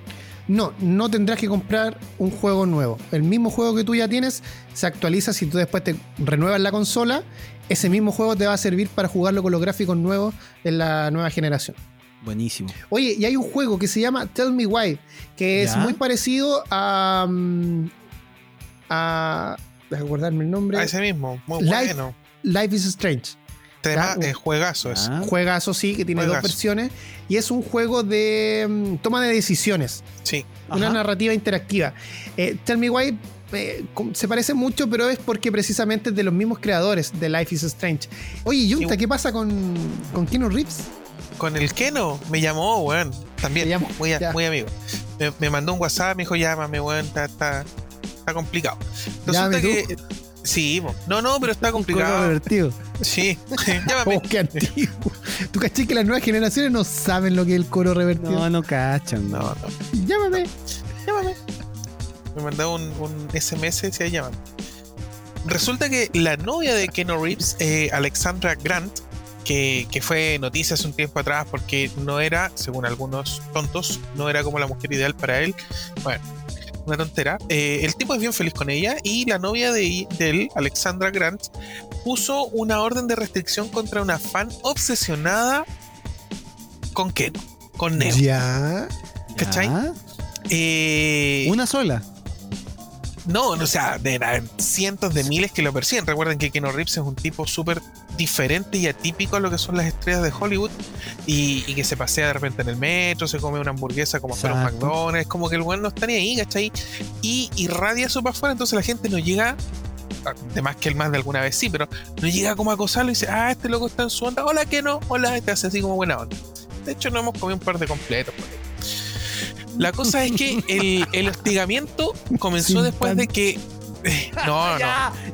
No, no tendrás que comprar un juego nuevo. El mismo juego que tú ya tienes se actualiza si tú después te renuevas la consola. Ese mismo juego te va a servir para jugarlo con los gráficos nuevos en la nueva generación. Buenísimo. Oye, y hay un juego que se llama Tell Me Why, que es muy parecido a. Mm, a. Déjame acordarme el nombre. A ese mismo, muy bueno. Life is Strange. Tema, es juegazo ah. Juegazo, sí, que tiene dos versiones. Y es un juego de mm, toma de decisiones. Sí. Una narrativa interactiva. Eh, Tell Me Why eh, se parece mucho, pero es porque precisamente es de los mismos creadores de Life is Strange. Oye, Junta, ¿qué pasa con, con Keno Reeves? Con el Keno, me llamó, weón. También, muy, muy, amigo. Me, mandó un WhatsApp, me dijo, llámame, weón, está, está, complicado. Resulta que. Sí, no, no, pero está complicado. divertido. Sí, llámame. Oh, qué antiguo. Tú caché que las nuevas generaciones no saben lo que es el coro revertido. No, no cachan. No, no. Llámame, llámame. Me mandó un, un SMS y se llaman. Resulta que la novia de Keno Reeves, eh, Alexandra Grant, que, que, fue noticia hace un tiempo atrás porque no era, según algunos tontos, no era como la mujer ideal para él. Bueno, una tontera. Eh, el tipo es bien feliz con ella y la novia de, él, Alexandra Grant, puso una orden de restricción contra una fan obsesionada con Ken, con Neo. Ya. ¿Cachai? Eh, una sola. No, o sea, de cientos de miles que lo persiguen. Recuerden que Keanu Reeves es un tipo súper diferente y atípico a lo que son las estrellas de Hollywood y, que se pasea de repente en el metro, se come una hamburguesa como los McDonald's, como que el weón no está ni ahí, ¿cachai? Y irradia eso para afuera, entonces la gente no llega, además que el más de alguna vez sí, pero no llega como a acosarlo y dice, ah, este loco está en su onda, hola que no, hola, este hace así como buena onda. De hecho, no hemos comido un par de completos por ahí. La cosa es que el, el hostigamiento comenzó después de que. No, no.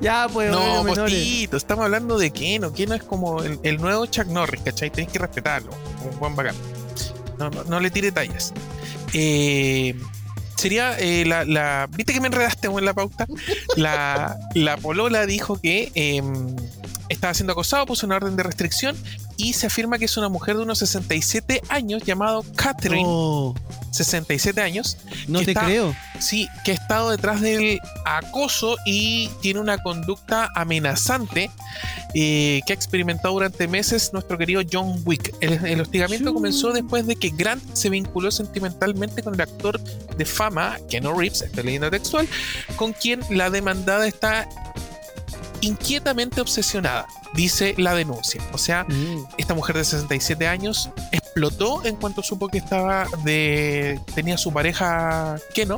ya, pues. No, postito, estamos hablando de Keno. Keno es como el, nuevo Chuck Norris, ¿cachai? Tenés que respetarlo. Un buen bacán. No, no, no le tire tallas. Eh, sería eh, la, la, ¿Viste que me enredaste en la pauta? La, la Polola dijo que em, estaba siendo acosado, puso una orden de restricción y se afirma que es una mujer de unos 67 años llamado Catherine. 67 años. No te creo. Sí, que ha estado detrás del acoso y tiene una conducta amenazante eh, que ha experimentado durante meses nuestro querido John Wick. El, hostigamiento comenzó después de que Grant se vinculó sentimentalmente con el actor de fama, Keanu Reeves, esta leyenda textual, con quien la demandada está inquietamente obsesionada, dice la denuncia. O sea, mm. esta mujer de 67 años explotó en cuanto supo que estaba de. tenía su pareja Keno.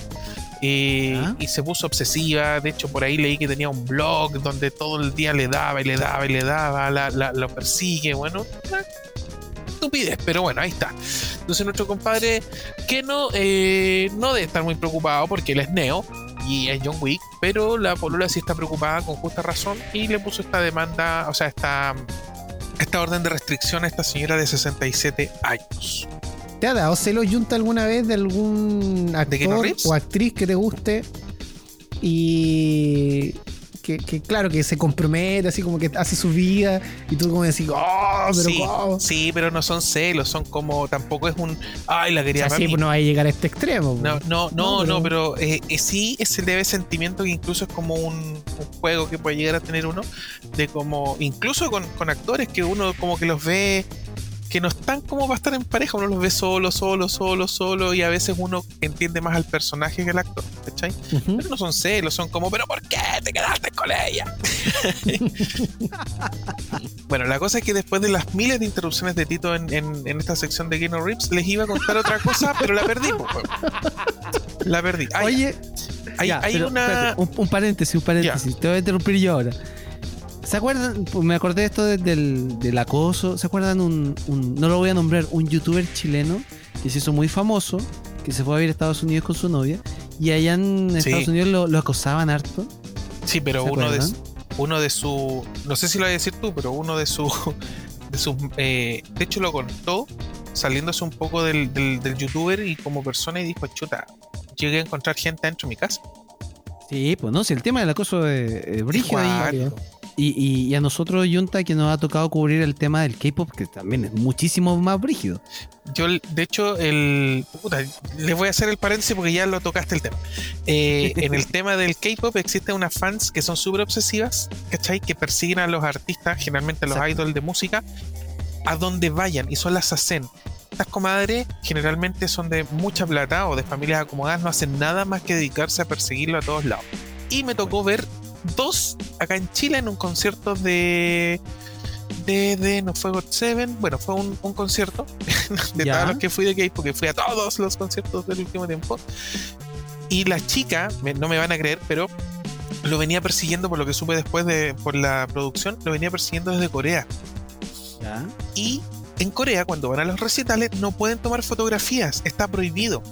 Eh, ¿Ah? Y se puso obsesiva. De hecho, por ahí leí que tenía un blog donde todo el día le daba y le daba y le daba, la, lo persigue. Bueno, estupidez, pero bueno, ahí está. Entonces nuestro compadre Keno eh, no debe estar muy preocupado porque él es Neo y es John Wick, pero la Polola sí está preocupada con justa razón y le puso esta demanda, o sea, esta, esta orden de restricción a esta señora de 67 años. ¿Te ha dado celo Junta alguna vez de algún actor o actriz que te guste? Y que, claro, que se compromete, así como que hace su vida, y tú como decís, oh, pero sí, Sí, pero no son celos, son como, tampoco es un, ay, la quería o pues no va a llegar a este extremo. No, no, no, no, pero, eh, eh, sí es el leve sentimiento que incluso es como un, un, juego que puede llegar a tener uno, de como, incluso con, con actores que uno como que los ve que no están como para estar en pareja, uno los ve solo, solo, solo, solo, y a veces uno entiende más al personaje que al actor, ¿cachai? Pero no son celos, son como, ¿pero por qué te quedaste con ella? bueno, la cosa es que después de las miles de interrupciones de Tito en, esta sección de Game of Rips, les iba a contar otra cosa, pero la perdí. la perdí. Oye, hay, una... un, paréntesis, un paréntesis, te voy a interrumpir yo ahora. ¿Se acuerdan? Pues me acordé de esto del, acoso. ¿Se acuerdan un, no lo voy a nombrar, un youtuber chileno que se hizo muy famoso, que se fue a vivir a Estados Unidos con su novia y allá en Estados Unidos lo, acosaban harto? Sí, pero uno de, uno de su, no sé si lo voy a decir tú, pero uno de su, de sus, eh, de hecho lo contó saliéndose un poco del, del, youtuber y como persona y dijo, chuta, llegué a encontrar gente dentro de mi casa. Sí, pues no, si el tema del acoso es, brígido ahí. Y, a nosotros, Junta, que nos ha tocado cubrir el tema del K-pop, que también es muchísimo más brígido. Yo, de hecho, el. les voy a hacer el paréntesis porque ya lo tocaste el tema. Eh, en el tema del K-pop existen unas fans que son súper obsesivas, ¿cachai? Que persiguen a los artistas, generalmente a los idols de música, a donde vayan y son las hacen. Estas comadres generalmente son de mucha plata o de familias acomodadas, no hacen nada más que dedicarse a perseguirlo a todos lados. Y me tocó ver dos acá en Chile en un concierto de. De, de no fue God Seven, bueno, fue un, concierto de todos los que fui de gay, porque fui a todos los conciertos del último tiempo. Y la chica, no me van a creer, pero lo venía persiguiendo, por lo que supe después de por la producción, lo venía persiguiendo desde Corea. Y en Corea, cuando van a los recitales, no pueden tomar fotografías, está prohibido.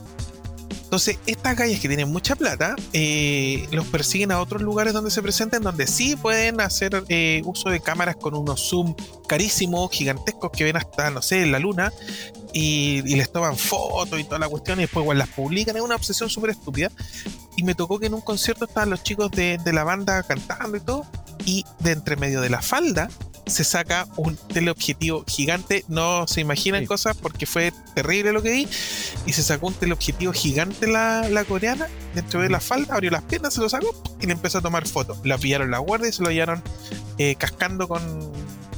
Entonces, estas gallas que tienen mucha plata, eh, los persiguen a otros lugares donde se presenten, donde sí pueden hacer eh, uso de cámaras con unos zoom carísimos, gigantescos, que ven hasta, no sé, la luna, y, les toman fotos y toda la cuestión, y después igual las publican. Es una obsesión súper estúpida. Y me tocó que en un concierto estaban los chicos de, de la banda cantando y todo, y de entre medio de la falda se saca un teleobjetivo gigante. No se imaginan cosas porque fue terrible lo que vi. Y se sacó un teleobjetivo gigante la, la coreana dentro de la falda, abrió las piernas, se lo sacó y le empezó a tomar fotos. La pillaron la guardia y se lo hallaron eh, cascando con,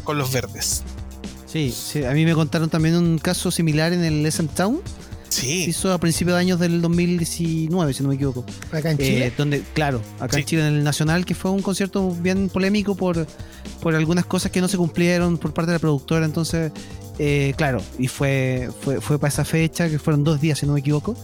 con, los verdes. Sí, sí, a mí me contaron también un caso similar en el SM Town Sí. Se hizo a principios de años del 2019, si no me equivoco. Acá en Chile. Eh, donde, claro, acá en Chile, en el Nacional, que fue un concierto bien polémico por, por algunas cosas que no se cumplieron por parte de la productora. Entonces, eh, claro, y fue, fue, fue para esa fecha, que fueron dos días, si no me equivoco.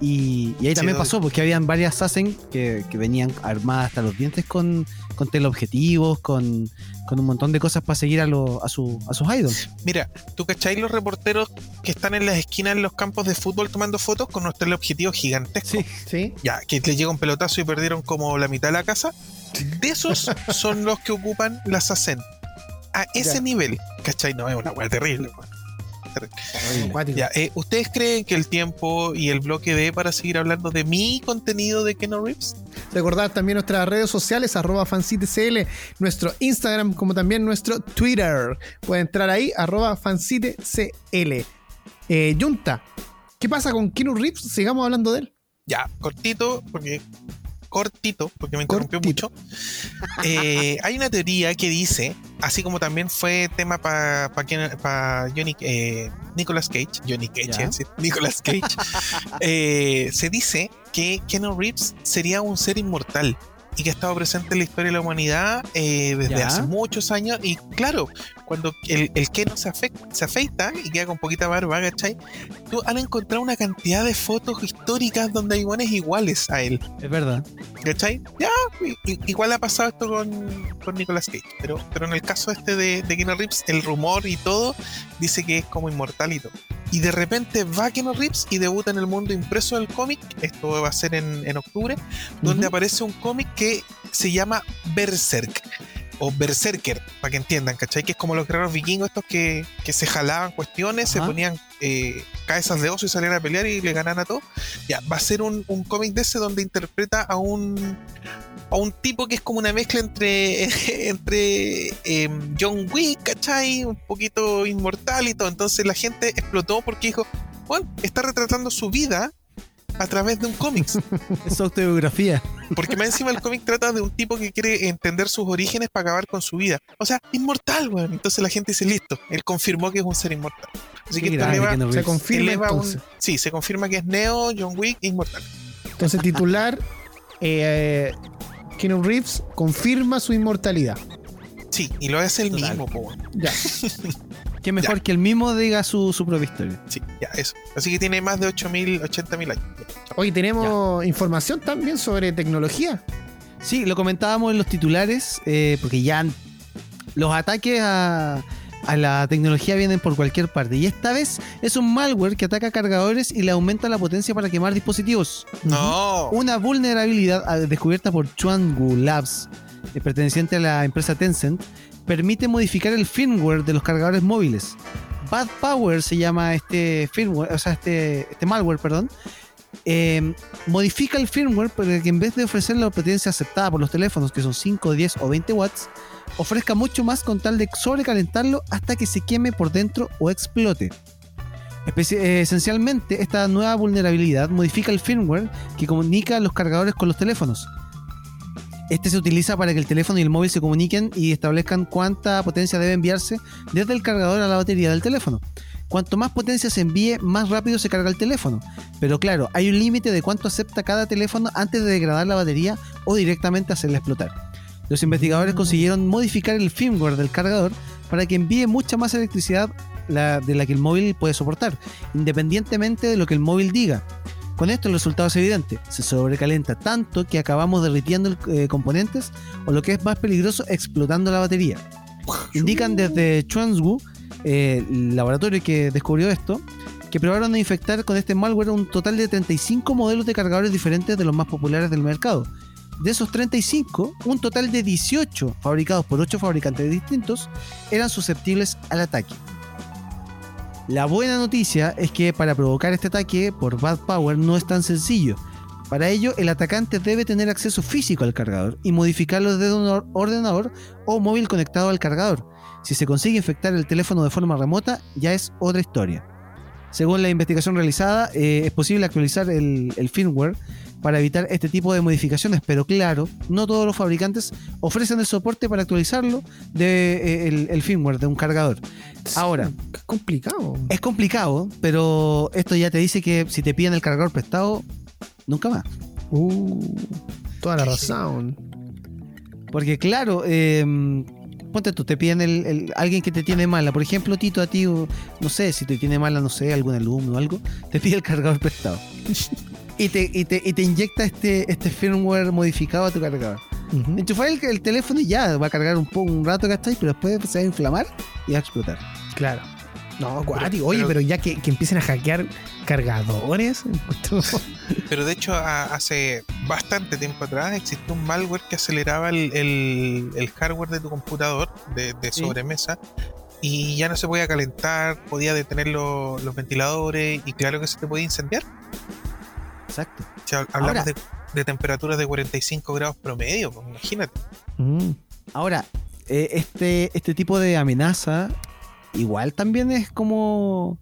Y, ahí también pasó, porque habían varias Sassen que, que, venían armadas hasta los dientes con, con teleobjetivos, con, con un montón de cosas para seguir a, a, su, a sus idols. Mira, ¿tú cacháis los reporteros que están en las esquinas en los campos de fútbol tomando fotos con nuestro teleobjetivo gigantesco? Sí, sí. Ya, que les llega un pelotazo y perdieron como la mitad de la casa. De esos son los que ocupan las Sassen. A ese nivel, ¿cachai? No, es una hueá terrible. Eh, ¿Ustedes creen que el tiempo y el bloque de para seguir hablando de mi contenido de Keno Rips? Recordad también nuestras redes sociales, arroba fancitecl, nuestro Instagram, como también nuestro Twitter. Pueden entrar ahí, arroba fancitecl. Eh, Junta, ¿qué pasa con Keno Rips? Sigamos hablando de él. Ya, cortito, porque cortito, porque me interrumpió mucho. Eh, hay una teoría que dice, así como también fue tema para pa, Johnny eh, Nicolas Cage, Johnny Cage, Nicolas Cage, eh, se dice que Keanu Reeves sería un ser inmortal y que ha estado presente en la historia de la humanidad eh, desde hace muchos años. Y claro, cuando el, el que no se, se afeita y queda con poquita barba, ¿cachai? Tú han encontrado una cantidad de fotos históricas donde hay guanes iguales a él. Es verdad. ¿cachai? Ya, igual ha pasado esto con, con Nicolas Cage, pero, pero en el caso este de, de Keanu Reeves, el rumor y todo dice que es como inmortal y todo. Y de repente va Keanu Reeves y debuta en el mundo impreso del cómic. Esto va a ser en, octubre. Donde aparece un cómic que se llama Berserk o Berserker, para que entiendan, ¿cachai? Que es como los guerreros vikingos estos que, se jalaban cuestiones, se ponían eh, cabezas de oso y salían a pelear y le ganan a todo. Ya, va a ser un, cómic de ese donde interpreta a un a un tipo que es como una mezcla entre, entre em, John Wick, ¿cachai? Un poquito inmortal y todo. Entonces la gente explotó porque dijo, bueno, está retratando su vida a través de un cómic. Es autobiografía. Porque más encima el cómic trata de un tipo que quiere entender sus orígenes para acabar con su vida. O sea, inmortal, weón. Entonces la gente dice, listo, él confirmó que es un ser inmortal. Así que se confirma Sí, se confirma que es Neo, John Wick, inmortal. Entonces titular, eh, Keanu Reeves confirma su inmortalidad. Sí, y lo hace el mismo, po, Ya. Qué mejor que el mismo diga su, su propia historia. Sí, ya, eso. Así que tiene más de 8.000, 80.000 años. Hoy tenemos información también sobre tecnología. Sí, lo comentábamos en los titulares, eh, porque ya los ataques a, a la tecnología vienen por cualquier parte. Y esta vez es un malware que ataca cargadores y le aumenta la potencia para quemar dispositivos. No. Una vulnerabilidad descubierta por Chuangu Labs, eh, perteneciente a la empresa Tencent, permite modificar el firmware de los cargadores móviles. Bad Power se llama este firmware, o sea, este, este malware, perdón. Em, modifica el firmware para que en vez de ofrecer la potencia aceptada por los teléfonos, que son 5, 10 o 20 watts, ofrezca mucho más con tal de sobrecalentarlo hasta que se queme por dentro o explote. Eh, esencialmente, esta nueva vulnerabilidad modifica el firmware que comunica los cargadores con los teléfonos. Este se utiliza para que el teléfono y el móvil se comuniquen y establezcan cuánta potencia debe enviarse desde el cargador a la batería del teléfono. Cuanto más potencia se envíe, más rápido se carga el teléfono. Pero claro, hay un límite de cuánto acepta cada teléfono antes de degradar la batería o directamente hacerla explotar. Los investigadores consiguieron modificar el firmware del cargador para que envíe mucha más electricidad de la que el móvil puede soportar, independientemente de lo que el móvil diga. Con esto el resultado es evidente, se sobrecalienta tanto que acabamos derritiendo eh, componentes o lo que es más peligroso, explotando la batería. Indican desde Chuanzhu, eh, el laboratorio que descubrió esto, que probaron a infectar con este malware un total de 35 modelos de cargadores diferentes de los más populares del mercado. De esos 35, un total de 18 fabricados por 8 fabricantes distintos eran susceptibles al ataque. La buena noticia es que para provocar este ataque por Bad Power no es tan sencillo. Para ello, el atacante debe tener acceso físico al cargador y modificarlo desde un ordenador o móvil conectado al cargador. Si se consigue infectar el teléfono de forma remota, ya es otra historia. Según la investigación realizada, eh, es posible actualizar el, el firmware para evitar este tipo de modificaciones, pero claro, no todos los fabricantes ofrecen el soporte para actualizarlo de eh, el, firmware de un cargador. Ahora, es complicado. Es complicado, pero esto ya te dice que si te piden el cargador prestado, nunca más. Uh, toda la razón. Porque claro, em, ponte tú, te piden el, alguien que te tiene mala. Por ejemplo, Tito, a ti, no sé, si te tiene mala, no sé, algún alumno o algo, te pide el cargador prestado. y te, y te, y te inyecta este, este firmware modificado a tu cargador. Uh Enchufar el, teléfono y ya va a cargar un, poco, un rato, ¿cachai? Pero después se va a inflamar y va a explotar. Claro. No, guati, oye, pero, ya que, empiecen a hackear cargadores. pero de hecho, hace bastante tiempo atrás existió un malware que aceleraba el, hardware de tu computador de, sobremesa y ya no se podía calentar, podía detener los ventiladores y claro que se te podía incendiar. Exacto. hablamos de, temperaturas de 45 grados promedio, pues, imagínate. Mm. Ahora, eh, este, este tipo de amenaza igual también es como,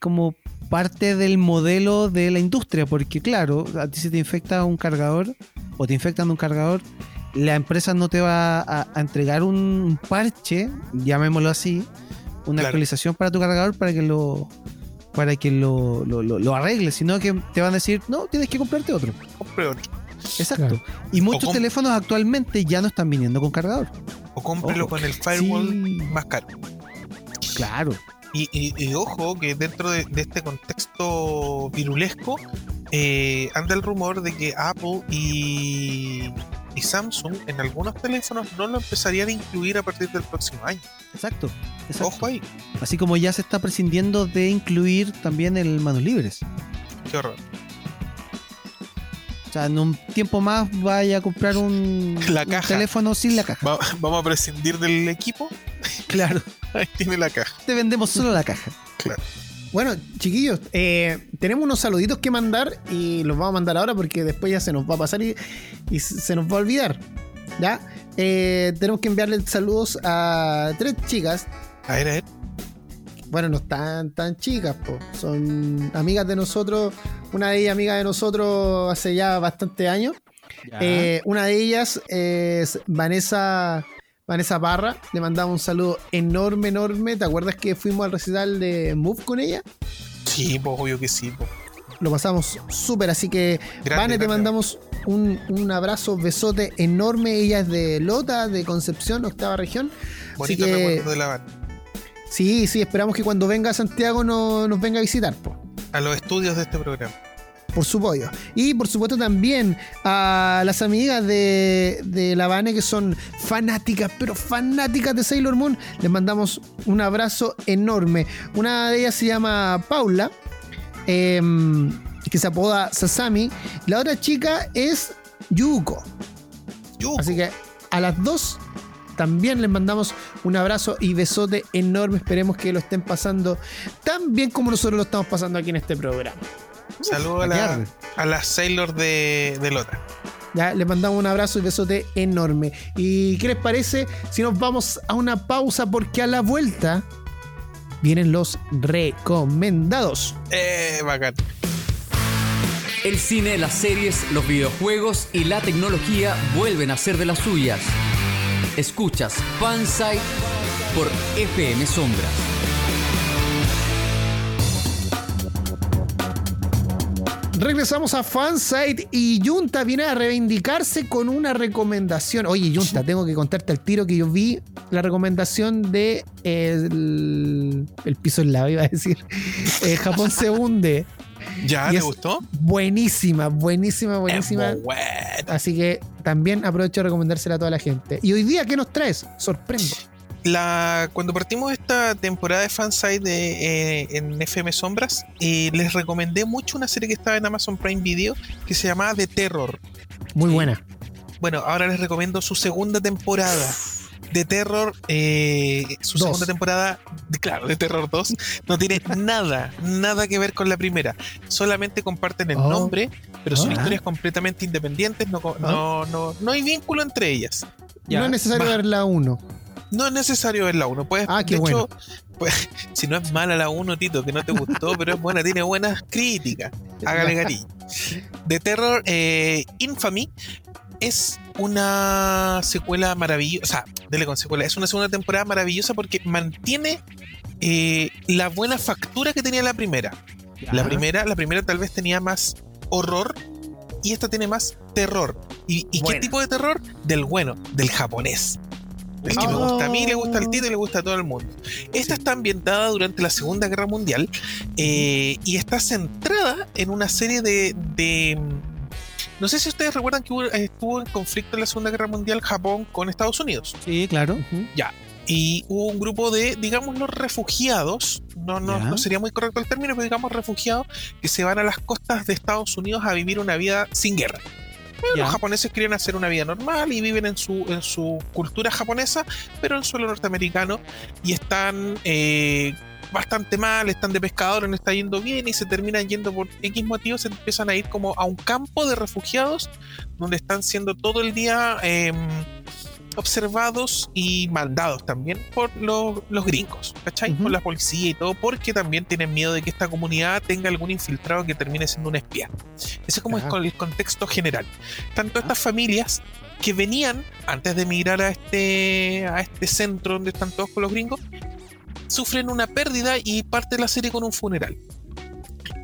como parte del modelo de la industria, porque claro, a ti si te infecta un cargador o te infectan un cargador, la empresa no te va a, entregar un parche, llamémoslo así, una actualización para tu cargador para que lo para que lo, lo, lo, arregles, sino que te van a decir, no, tienes que comprarte otro. Compre otro. Exacto. Y muchos teléfonos actualmente ya no están viniendo con cargador. O cómprelo con el firewall más caro. Claro. Y, y, ojo que dentro de, este contexto virulesco eh, anda el rumor de que Apple y, y Samsung en algunos teléfonos no lo empezarían a incluir a partir del próximo año. Exacto. Ojo ahí. Así como ya se está prescindiendo de incluir también el manos libres. Qué horror. O sea, en un tiempo más vaya a comprar un, teléfono sin la caja. vamos a prescindir del equipo. Claro. Ahí tiene la caja. Te vendemos solo la caja. Claro. Bueno, chiquillos, eh, tenemos unos saluditos que mandar y los vamos a mandar ahora porque después ya se nos va a pasar y, se nos va a olvidar. ¿Ya? Eh, tenemos que enviarle saludos a tres chicas. A ver, a ver. Bueno, no están tan chicas, po. son amigas de nosotros. Una de ellas, amiga de nosotros hace ya bastante años. Eh, una de ellas es Vanessa Vanessa Parra, le mandamos un saludo enorme, enorme. ¿Te acuerdas que fuimos al recital de Move con ella? Sí, pues obvio que sí. Lo pasamos súper, así que Vane, te mandamos un, abrazo, besote enorme. Ella es de Lota, de Concepción, octava región. Bonito así que, de la Sí, sí, esperamos que cuando venga a Santiago nos venga a visitar. A los estudios de este programa por su pollo. Y por supuesto también a las amigas de, de La Habana que son fanáticas, pero fanáticas de Sailor Moon. Les mandamos un abrazo enorme. Una de ellas se llama Paula, em, que se apoda Sasami. La otra chica es Yuko. Yuko. Así que a las dos también les mandamos un abrazo y besote enorme. Esperemos que lo estén pasando tan bien como nosotros lo estamos pasando aquí en este programa. Saludos a la, a la Sailor de, de Lota. Ya, les mandamos un abrazo y besote enorme. ¿Y qué les parece si nos vamos a una pausa? Porque a la vuelta vienen los recomendados. Eh, bacán. El cine, las series, los videojuegos y la tecnología vuelven a ser de las suyas. Escuchas Fansite por FM Sombras. Regresamos a Fansite y Junta viene a reivindicarse con una recomendación. Oye, Junta, tengo que contarte al tiro que yo vi la recomendación de el, piso en lava, iba a decir. Eh, Japón se hunde. ¿Ya? ¿Te gustó? Buenísima, buenísima, buenísima. Así que también aprovecho de recomendársela a toda la gente. Y hoy día, ¿qué nos traes? Sorprendo la, cuando partimos esta temporada de Fanside de, eh, en FM Sombras, eh, les recomendé mucho una serie que estaba en Amazon Prime Video que se llamaba The Terror. Muy buena. Bueno, ahora les recomiendo su segunda temporada. De Terror, eh, su segunda temporada, claro, de Terror 2, no tiene nada, nada que ver con la primera. Solamente comparten el oh. nombre, pero son ah. historias completamente independientes, no, no, no, no, hay vínculo entre ellas. no es necesario ver la 1. No es necesario ver la 1. Puedes, ah, qué de bueno. hecho, pues, si no es mala la 1, Tito, que no te gustó, pero es buena, tiene buenas críticas. Hágale cariño. The Terror eh, Infamy es una secuela maravillosa. O sea, dele con secuela. Es una segunda temporada maravillosa porque mantiene eh, la buena factura que tenía la primera. La primera, la primera tal vez tenía más horror y esta tiene más terror. ¿Y, qué tipo de terror? Del bueno, del japonés. El que me gusta a mí, le gusta al Tito y le gusta a todo el mundo. Esta está ambientada durante la Segunda Guerra Mundial eh, y está centrada en una serie de, no sé si ustedes recuerdan que estuvo en conflicto en la Segunda Guerra Mundial Japón con Estados Unidos. Sí, claro. Ya. Y hubo un grupo de, digamos, los refugiados, no, no, no, sería muy correcto el término, pero digamos refugiados, que se van a las costas de Estados Unidos a vivir una vida sin guerra los japoneses quieren hacer una vida normal y viven en su, en su cultura japonesa, pero en suelo norteamericano y están eh, bastante mal, están de pescadores, no está yendo bien y se terminan yendo por X motivos, se empiezan a ir como a un campo de refugiados donde están siendo todo el día... Em, observados y mandados también por los, gringos, ¿cachai? Por la policía y todo, porque también tienen miedo de que esta comunidad tenga algún infiltrado que termine siendo un espía. Ese es como el contexto general. Tanto estas familias que venían antes de emigrar a este, a este centro donde están todos con los gringos, sufren una pérdida y parte de la serie con un funeral.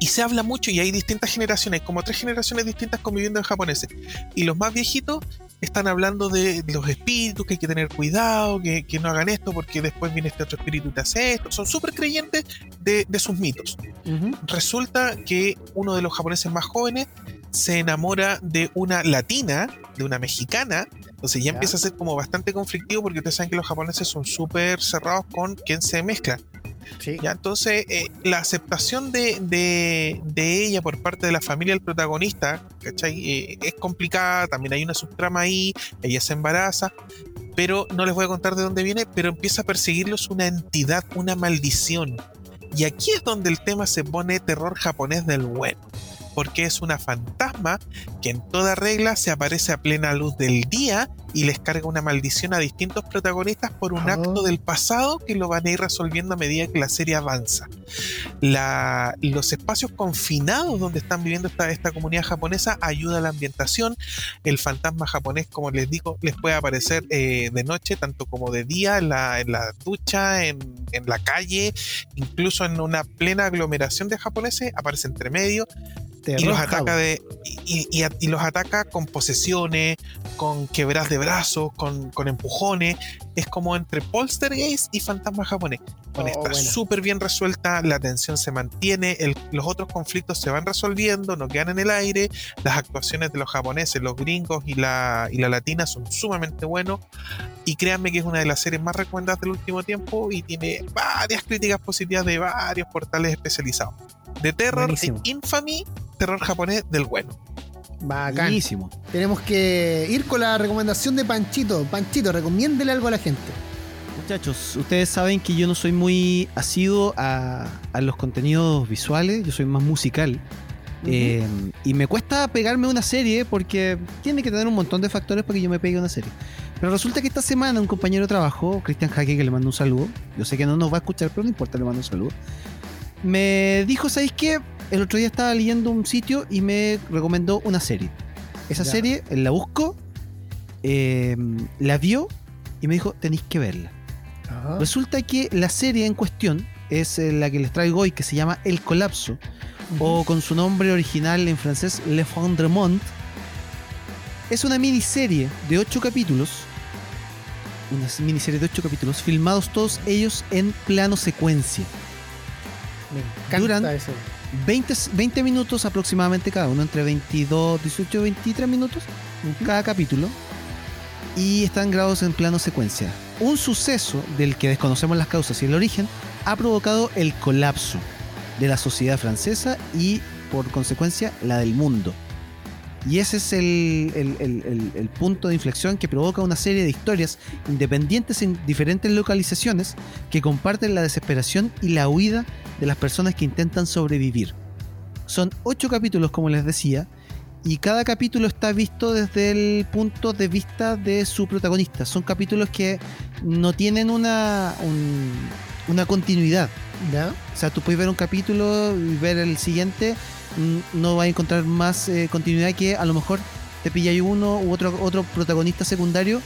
Y se habla mucho y hay distintas generaciones, como tres generaciones distintas conviviendo en japoneses. Y los más viejitos están hablando de los espíritus, que hay que tener cuidado, que, no hagan esto porque después viene este otro espíritu y te hace esto. Son súper creyentes de, sus mitos. Resulta que uno de los japoneses más jóvenes se enamora de una latina de una mexicana. Entonces ya, empieza a ser como bastante conflictivo porque ustedes saben que los japoneses son súper cerrados con quien se mezcla. Ya, entonces, eh, la aceptación de, de, ella por parte de la familia del protagonista. Eh, es complicada, también hay una subtrama ahí, ella se embaraza, pero no les voy a contar de dónde viene, pero empieza a perseguirlos una entidad, una maldición. Y aquí es donde el tema se pone terror japonés del bueno porque es una fantasma que en toda regla se aparece a plena luz del día y les carga una maldición a distintos protagonistas por un acto del pasado que lo van a ir resolviendo a medida que la serie avanza. los espacios confinados donde están viviendo esta, esta comunidad japonesa ayuda a la ambientación. El fantasma japonés, como les digo, les puede aparecer eh, de noche, tanto como de día, en la, ducha, en, en la calle, incluso en una plena aglomeración de japoneses, aparece entre medio y los ataca de y, los ataca con posesiones, con quebras de brazos, con, empujones. Es como entre poltergeist y fantasma japonés. Oh, está súper bien resuelta, la tensión se mantiene, los otros conflictos se van resolviendo, no quedan en el aire. Las actuaciones de los japoneses, los gringos y la, y la latina son sumamente buenos. Y créanme que es una de las series más recomendadas del último tiempo y tiene varias críticas positivas de varios portales especializados. De Terror e Infamy terror japonés del bueno. Bacán. Tenemos que ir con la recomendación de Panchito. Panchito, recomiéndele algo a la gente. Muchachos, ustedes saben que yo no soy muy asiduo a, los contenidos visuales, yo soy más musical. Eh, y me cuesta pegarme una serie porque tiene que tener un montón de factores para que yo me pegue una serie. Pero resulta que esta semana un compañero de trabajo, Cristian Jaque, que le mando un saludo, yo sé que no nos va a escuchar, pero no importa, le mando un saludo, me dijo, ¿sabéis qué? el otro día estaba leyendo un sitio y me recomendó una serie. Esa serie, él la buscó, em, la vio y me dijo, tenéis que verla. Resulta que la serie en cuestión es eh, la que les traigo hoy, que se llama El Colapso, o con su nombre original en francés, Le Fondrement. Es una miniserie de ocho capítulos, una miniserie de ocho capítulos, filmados todos ellos en plano secuencia. Me encanta eso. 20, 20 minutos aproximadamente cada uno, entre 22, 18, 23 minutos cada capítulo. Y están grabados en plano secuencia. Un suceso del que desconocemos las causas y el origen ha provocado el colapso de la sociedad francesa y por consecuencia la del mundo. Y ese es el, punto de inflexión que provoca una serie de historias independientes en diferentes localizaciones que comparten la desesperación y la huida de las personas que intentan sobrevivir. Son ocho capítulos, como les decía, y cada capítulo está visto desde el punto de vista de su protagonista. Son capítulos que no tienen una, una continuidad. ¿ya? O sea, tú puedes ver un capítulo y ver el siguiente no va a encontrar más eh, continuidad que a lo mejor te pilla uno u otro, otro protagonista secundario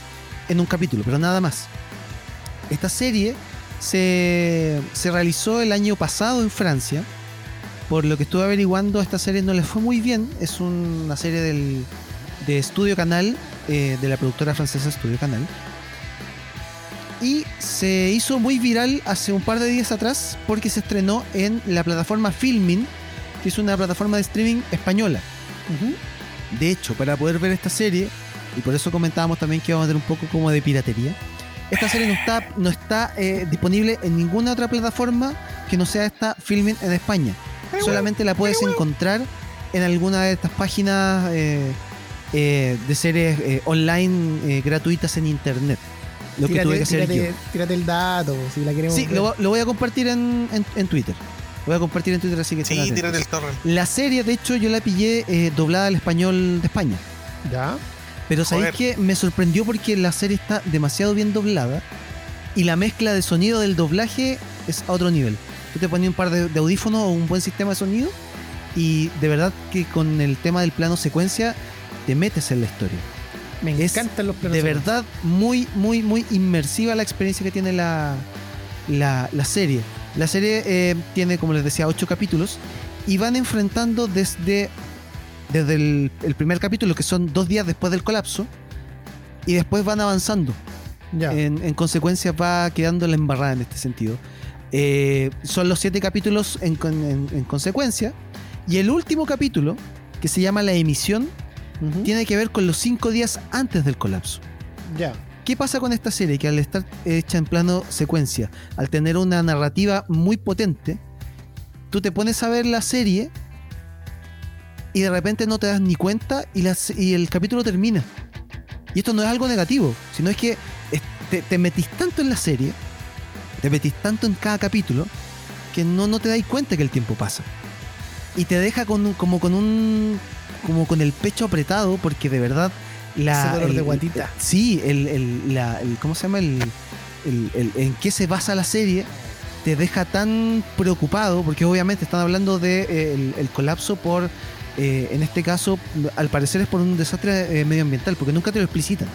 en un capítulo, pero nada más. Esta serie se, realizó el año pasado en Francia. Por lo que estuve averiguando, esta serie no le fue muy bien. Es una serie del, de Studio Canal, eh, de la productora francesa Studio Canal. Y se hizo muy viral hace un par de días atrás porque se estrenó en la plataforma Filmin que es una plataforma de streaming española. De hecho, para poder ver esta serie, y por eso comentábamos también que vamos a tener un poco como de piratería, esta serie no está, no está eh, disponible en ninguna otra plataforma que no sea esta Filming en España. Solamente la puedes encontrar en alguna de estas páginas eh, eh, de series online gratuitas en internet. Lo que tuve que hacer yo. Tírate el dato, si la queremos. Sí, lo, voy a compartir en, en Twitter voy a compartir en Twitter, así que Sí, tírate el torrent. La serie, de hecho, yo la pillé eh, doblada al español de España. ¿Ya? Pero sabéis que me sorprendió porque la serie está demasiado bien doblada y la mezcla de sonido del doblaje es a otro nivel. Tú te pones un par de, audífonos o un buen sistema de sonido y de verdad que con el tema del plano secuencia te metes en la historia. Me encantan los planos. De verdad, muy, muy, muy inmersiva la experiencia que tiene la, la, la serie. La serie eh, tiene, como les decía, ocho capítulos y van enfrentando desde, desde el, primer capítulo, que son dos días después del colapso, y después van avanzando. En, consecuencia va quedando la embarrada en este sentido. Eh, son los siete capítulos en, consecuencia. Y el último capítulo, que se llama La emisión, tiene que ver con los cinco días antes del colapso. Ya. ¿Qué pasa con esta serie? Que al estar hecha en plano secuencia, al tener una narrativa muy potente, tú te pones a ver la serie y de repente no te das ni cuenta y, y el capítulo termina. Y esto no es algo negativo, sino es que te, metís tanto en la serie, te metís tanto en cada capítulo, que no, no te das cuenta que el tiempo pasa. Y te deja con, como con un. Como con el pecho apretado, porque de verdad. La, Ese dolor de guatita. Sí, el, el, la, el, ¿Cómo se llama? El, el, en qué se basa la serie te deja tan preocupado, porque obviamente están hablando de eh, el, colapso por, eh, en este caso, al parecer es por un desastre eh, medioambiental, porque nunca te lo explicitan.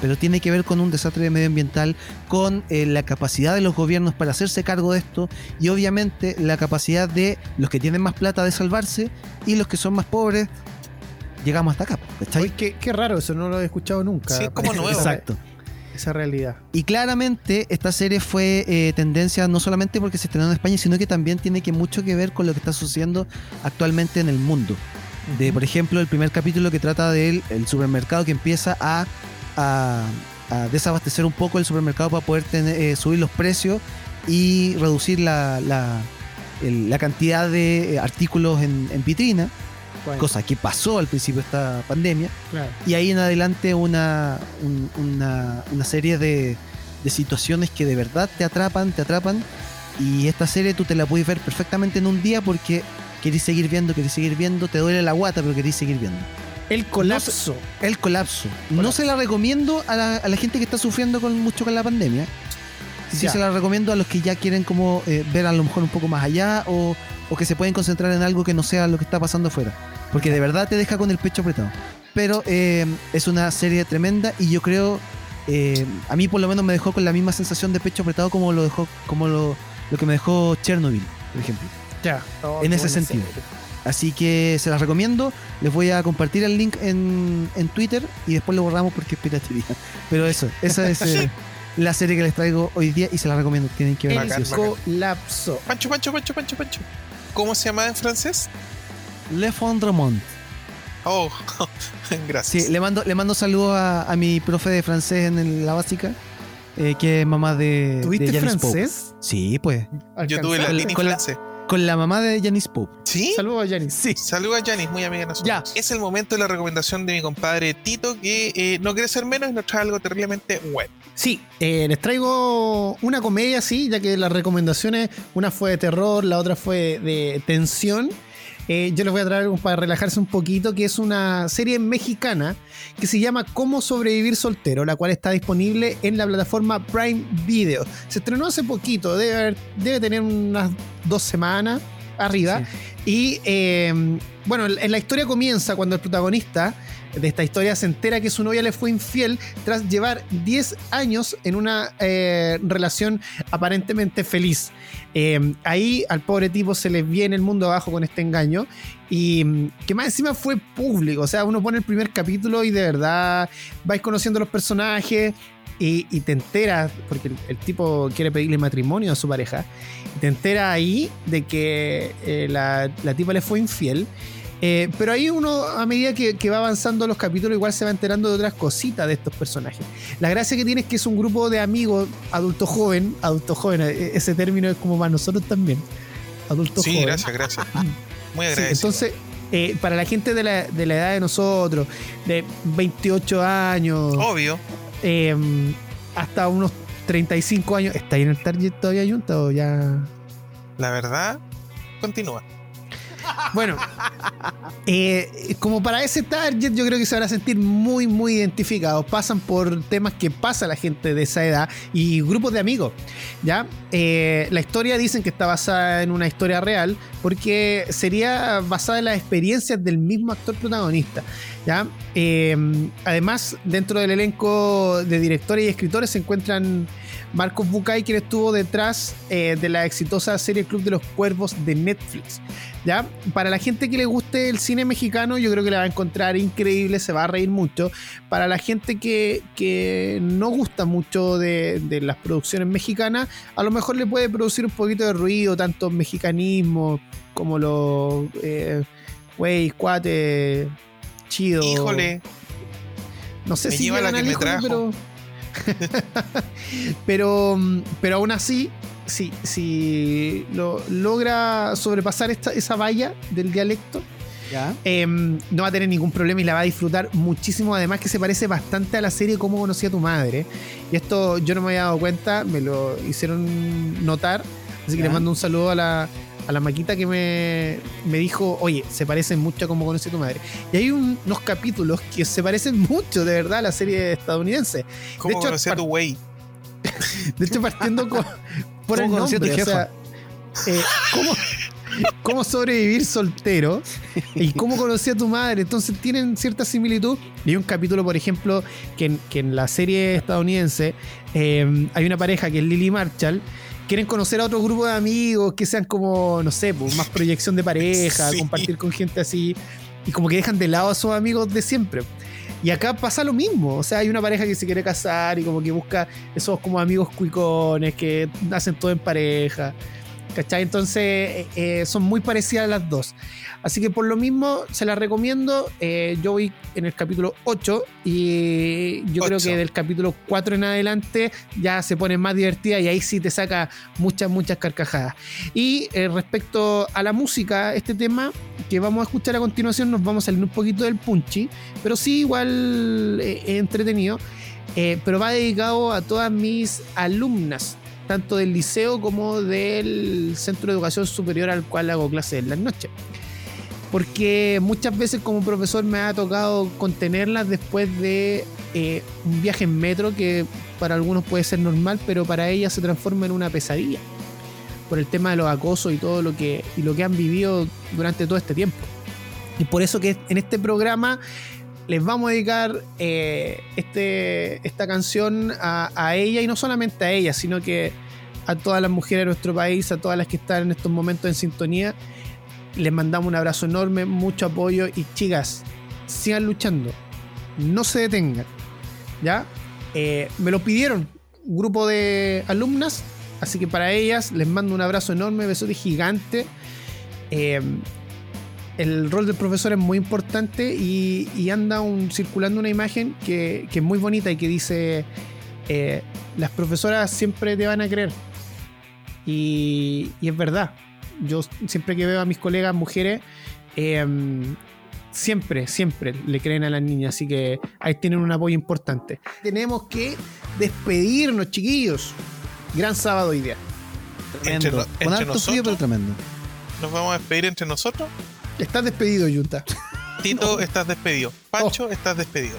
Pero tiene que ver con un desastre medioambiental, con eh, la capacidad de los gobiernos para hacerse cargo de esto y obviamente la capacidad de los que tienen más plata de salvarse y los que son más pobres. Llegamos hasta acá. Oye, qué, qué, raro, eso no lo he escuchado nunca. Sí, como nuevo. Exacto. Esa realidad. Y claramente esta serie fue eh, tendencia no solamente porque se estrenó en España, sino que también tiene que mucho que ver con lo que está sucediendo actualmente en el mundo. De, por ejemplo, el primer capítulo que trata del el supermercado que empieza a a, desabastecer un poco el supermercado para poder eh, subir los precios y reducir la, la, cantidad de eh, artículos en, vitrina, cosa que pasó al principio de esta pandemia. Y ahí en adelante una, una, una, serie de, de situaciones que de verdad te atrapan, te atrapan. Y esta serie tú te la puedes ver perfectamente en un día porque querés seguir viendo, querés seguir viendo, te duele la guata, pero querés seguir viendo. El colapso. el colapso. No se la recomiendo a la, gente que está sufriendo con, mucho con la pandemia. Sí se la recomiendo a los que ya quieren como eh, ver a lo mejor un poco más allá o, que se pueden concentrar en algo que no sea lo que está pasando afuera. Porque de verdad te deja con el pecho apretado. Pero eh, es una serie tremenda y yo creo, eh, a mí por lo menos me dejó con la misma sensación de pecho apretado como lo dejó, como lo, lo que me dejó Chernobyl, por ejemplo. Ya. en ese sentido. Así que se las recomiendo. Les voy a compartir el link en, Twitter y después lo borramos porque es piratería. Pero eso, esa es eh, la serie que les traigo hoy día y se las recomiendo. Tienen que ver. El colapso. Pancho, Pancho, Pancho, Pancho, Pancho. ¿Cómo se llama en francés? Le Fondremont. Oh, gracias. Sí, le mando, le mando saludos a, mi profe de francés en la básica. Eh, que es mamá de. ¿Tuviste francés? Sí, pues. Yo tuve la línea francés. Con la mamá de Janice Pope. ¿Sí? Saludos a Janice. Sí. Saludos a Janice, muy amiga nosotros. Ya. Es el momento de la recomendación de mi compadre Tito, que eh, no quiere ser menos y nos trae algo terriblemente web. Sí, eh, les traigo una comedia, sí, ya que las recomendaciones, una fue de terror, la otra fue de tensión. Eh, yo les voy a traer para relajarse un poquito, que es una serie mexicana que se llama Cómo sobrevivir soltero, la cual está disponible en la plataforma Prime Video. Se estrenó hace poquito, debe tener unas dos semanas arriba. Y eh, bueno, la historia comienza cuando el protagonista de esta historia se entera que su novia le fue infiel tras llevar 10 años en una eh, relación aparentemente feliz. Eh, ahí al pobre tipo se le viene el mundo abajo con este engaño y mm, que más encima fue público, o sea, uno pone el primer capítulo y de verdad vais conociendo los personajes y, te enteras, porque el, tipo quiere pedirle matrimonio a su pareja, y te enteras ahí de que eh, la, la tipa le fue infiel. Eh, pero ahí uno, a medida que, va avanzando los capítulos, igual se va enterando de otras cositas de estos personajes. La gracia que tiene es que es un grupo de amigos, adulto joven, adulto joven, e, ese término es como para nosotros también. Adulto sí, joven. Sí, gracias, gracias. Muy agradecido. entonces, eh, para la gente de la, de la, edad de nosotros, de 28 años. Obvio. Eh, hasta unos 35 años. ¿Está en el target todavía Junta o ya? La verdad, continúa. Bueno, eh, como para ese target, yo creo que se van a sentir muy, muy identificados. Pasan por temas que pasa la gente de esa edad y grupos de amigos. ¿ya? Eh, la historia dicen que está basada en una historia real porque sería basada en las experiencias del mismo actor protagonista. ¿ya? Eh, además, dentro del elenco de directores y escritores se encuentran Marcos Bucay, quien estuvo detrás de la exitosa serie Club de los Cuervos de Netflix. ¿Ya? Para la gente que le guste el cine mexicano, yo creo que la va a encontrar increíble, se va a reír mucho. Para la gente que, no gusta mucho de, las producciones mexicanas, a lo mejor le puede producir un poquito de ruido, tanto mexicanismo como los, eh, cuate, chido. Híjole. No sé si lleva la que me trajo. pero, pero, aún así, si, si lo, logra sobrepasar esta, esa valla del dialecto, em, no va a tener ningún problema y la va a disfrutar muchísimo. Además que se parece bastante a la serie Cómo conocí a tu madre. Y esto yo no me había dado cuenta, me lo hicieron notar. Así que le mando un saludo a la, a la maquita que me, me dijo, oye, se parecen mucho a como conocí tu madre. Y hay unos capítulos que se parecen mucho, de verdad, a la serie estadounidense. ¿Cómo de hecho, a tu güey? De hecho, partiendo por el nombre, o sea, eh, ¿cómo, cómo sobrevivir soltero y cómo conocí a tu madre. Entonces tienen cierta similitud. Y hay un capítulo, por ejemplo, que en, que en la serie estadounidense eh, hay una pareja que es Lily Marshall quieren conocer a otro grupo de amigos que sean como, no sé, pues, más proyección de pareja, compartir con gente así, y como que dejan de lado a sus amigos de siempre. Y acá pasa lo mismo, o sea, hay una pareja que se quiere casar y como que busca esos como amigos cuicones que hacen todo en pareja. ¿Cachai? Entonces eh, eh, son muy parecidas las dos. Así que por lo mismo se las recomiendo. Eh, yo voy en el capítulo 8 y yo creo que del capítulo 4 en adelante ya se pone más divertida y ahí sí te saca muchas, muchas carcajadas. Y respecto a la música, este tema que vamos a escuchar a continuación nos vamos a salir un poquito del punchy, pero sí igual entretenido. pero va dedicado a todas mis alumnas tanto del liceo como del centro de educación superior al cual hago clases en las noches. Porque muchas veces como profesor me ha tocado contenerlas después de eh, un viaje en metro que para algunos puede ser normal, pero para ellas se transforma en una pesadilla. Por el tema de los acosos y todo lo que, y lo que han vivido durante todo este tiempo. Y por eso que en este programa les vamos a dedicar eh, este, esta canción a, ella y no solamente a ella, sino que a todas las mujeres de nuestro país, a todas las que están en estos momentos en sintonía. Les mandamos un abrazo enorme, mucho apoyo y chicas, sigan luchando, no se detengan. ¿Ya? Eh, me lo pidieron un grupo de alumnas, así que para ellas les mando un abrazo enorme, besote gigante. Eh, el rol del profesor es muy importante y, anda un, circulando una imagen que, es muy bonita y que dice, eh, las profesoras siempre te van a creer. Y, es verdad. Yo siempre que veo a mis colegas mujeres, em, siempre, siempre le creen a las niñas. Así que ahí tienen un apoyo importante. Tenemos que despedirnos, chiquillos. Gran sábado hoy día. Tremendo. Con alto frío, pero tremendo. ¿Nos vamos a despedir entre nosotros? Estás despedido, Junta. Tito, estás despedido. Pancho, oh. estás despedido.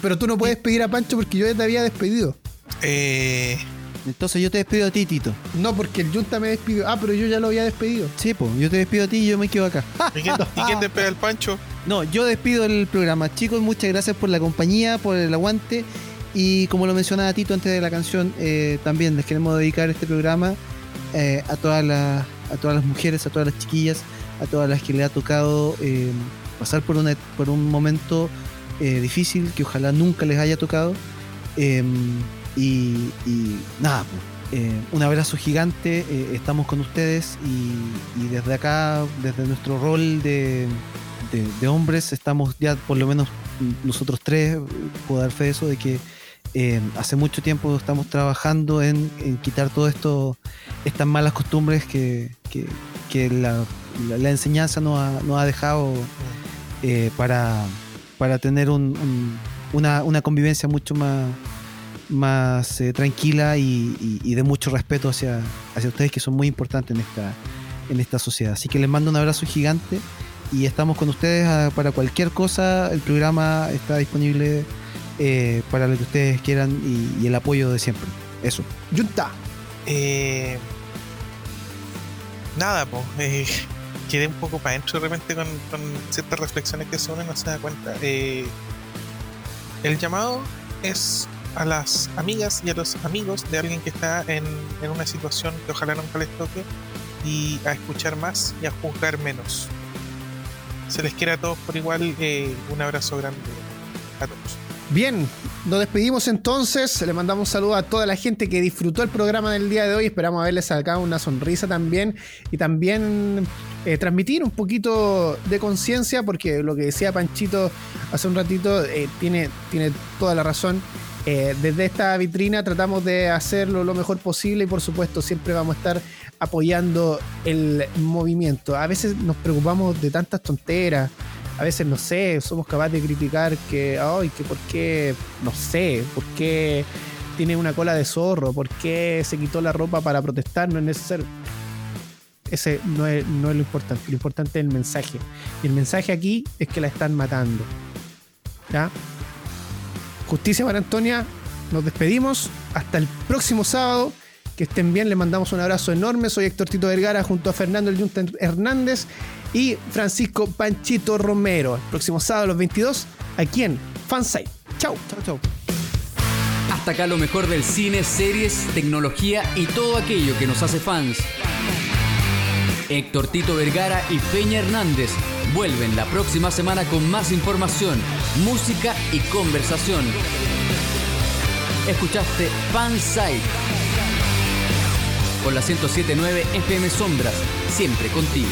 Pero tú no puedes despedir a Pancho porque yo ya te había despedido. Eh. Entonces yo te despido a ti, Tito. No, porque el Junta me despidió. Ah, pero yo ya lo había despedido. Sí, pues yo te despido a ti y yo me quedo acá. ¿Y quién, ¿y quién despide al Pancho? No, yo despido el programa. Chicos, muchas gracias por la compañía, por el aguante. Y como lo mencionaba Tito antes de la canción, eh, también les queremos dedicar este programa eh, a, todas las, a todas las mujeres, a todas las chiquillas a todas las que le ha tocado eh, pasar por, una, por un momento eh, difícil que ojalá nunca les haya tocado. Em, y, nada, pues, un abrazo gigante, estamos con ustedes y, desde acá, desde nuestro rol de, hombres, estamos ya por lo menos nosotros tres, puedo dar fe de eso, de que hace mucho tiempo estamos trabajando en, quitar todo esto, estas malas costumbres que, que la la, enseñanza nos ha, ha dejado eh, para, para tener una, convivencia mucho más, más eh, tranquila y, de mucho respeto hacia, hacia ustedes que son muy importantes en esta, en esta sociedad. Así que les mando un abrazo gigante y estamos con ustedes ah, para cualquier cosa. El programa está disponible eh, para lo que ustedes quieran y, el apoyo de siempre. Eso. Junta. nada, pues quedé un poco para adentro de repente con, ciertas reflexiones que son no se da cuenta. Eh, el llamado es a las amigas y a los amigos de alguien que está en, una situación que ojalá nunca les toque y a escuchar más y a juzgar menos. Se les quiere a todos por igual. Eh, un abrazo grande a todos. Bien, nos despedimos entonces. Le mandamos un saludo a toda la gente que disfrutó el programa del día de hoy. Esperamos haberles sacado una sonrisa también y también eh, transmitir un poquito de conciencia, porque lo que decía Panchito hace un ratito eh, tiene, tiene toda la razón. Eh, desde esta vitrina tratamos de hacerlo lo mejor posible y por supuesto siempre vamos a estar apoyando el movimiento. A veces nos preocupamos de tantas tonteras a veces, no sé, somos capaces de criticar que, ay, que por qué, no sé, por qué tiene una cola de zorro, por qué se quitó la ropa para protestar, no es necesario. Ese no es, no es lo importante, lo importante es el mensaje. Y el mensaje aquí es que la están matando. ¿Ya? Justicia para Antonia, nos despedimos. Hasta el próximo sábado. Que estén bien, les mandamos un abrazo enorme. Soy Héctor Tito Vergara junto a Fernando El Hernández y Francisco Panchito Romero. El próximo sábado a los 22 aquí en Fansite. Chau, chau, chau. Hasta acá lo mejor del cine, series, tecnología y todo aquello que nos hace fans. Héctor Tito Vergara y Peña Hernández vuelven la próxima semana con más información, música y conversación. Escuchaste Fansite por la 1079 FM Sombras, siempre contigo.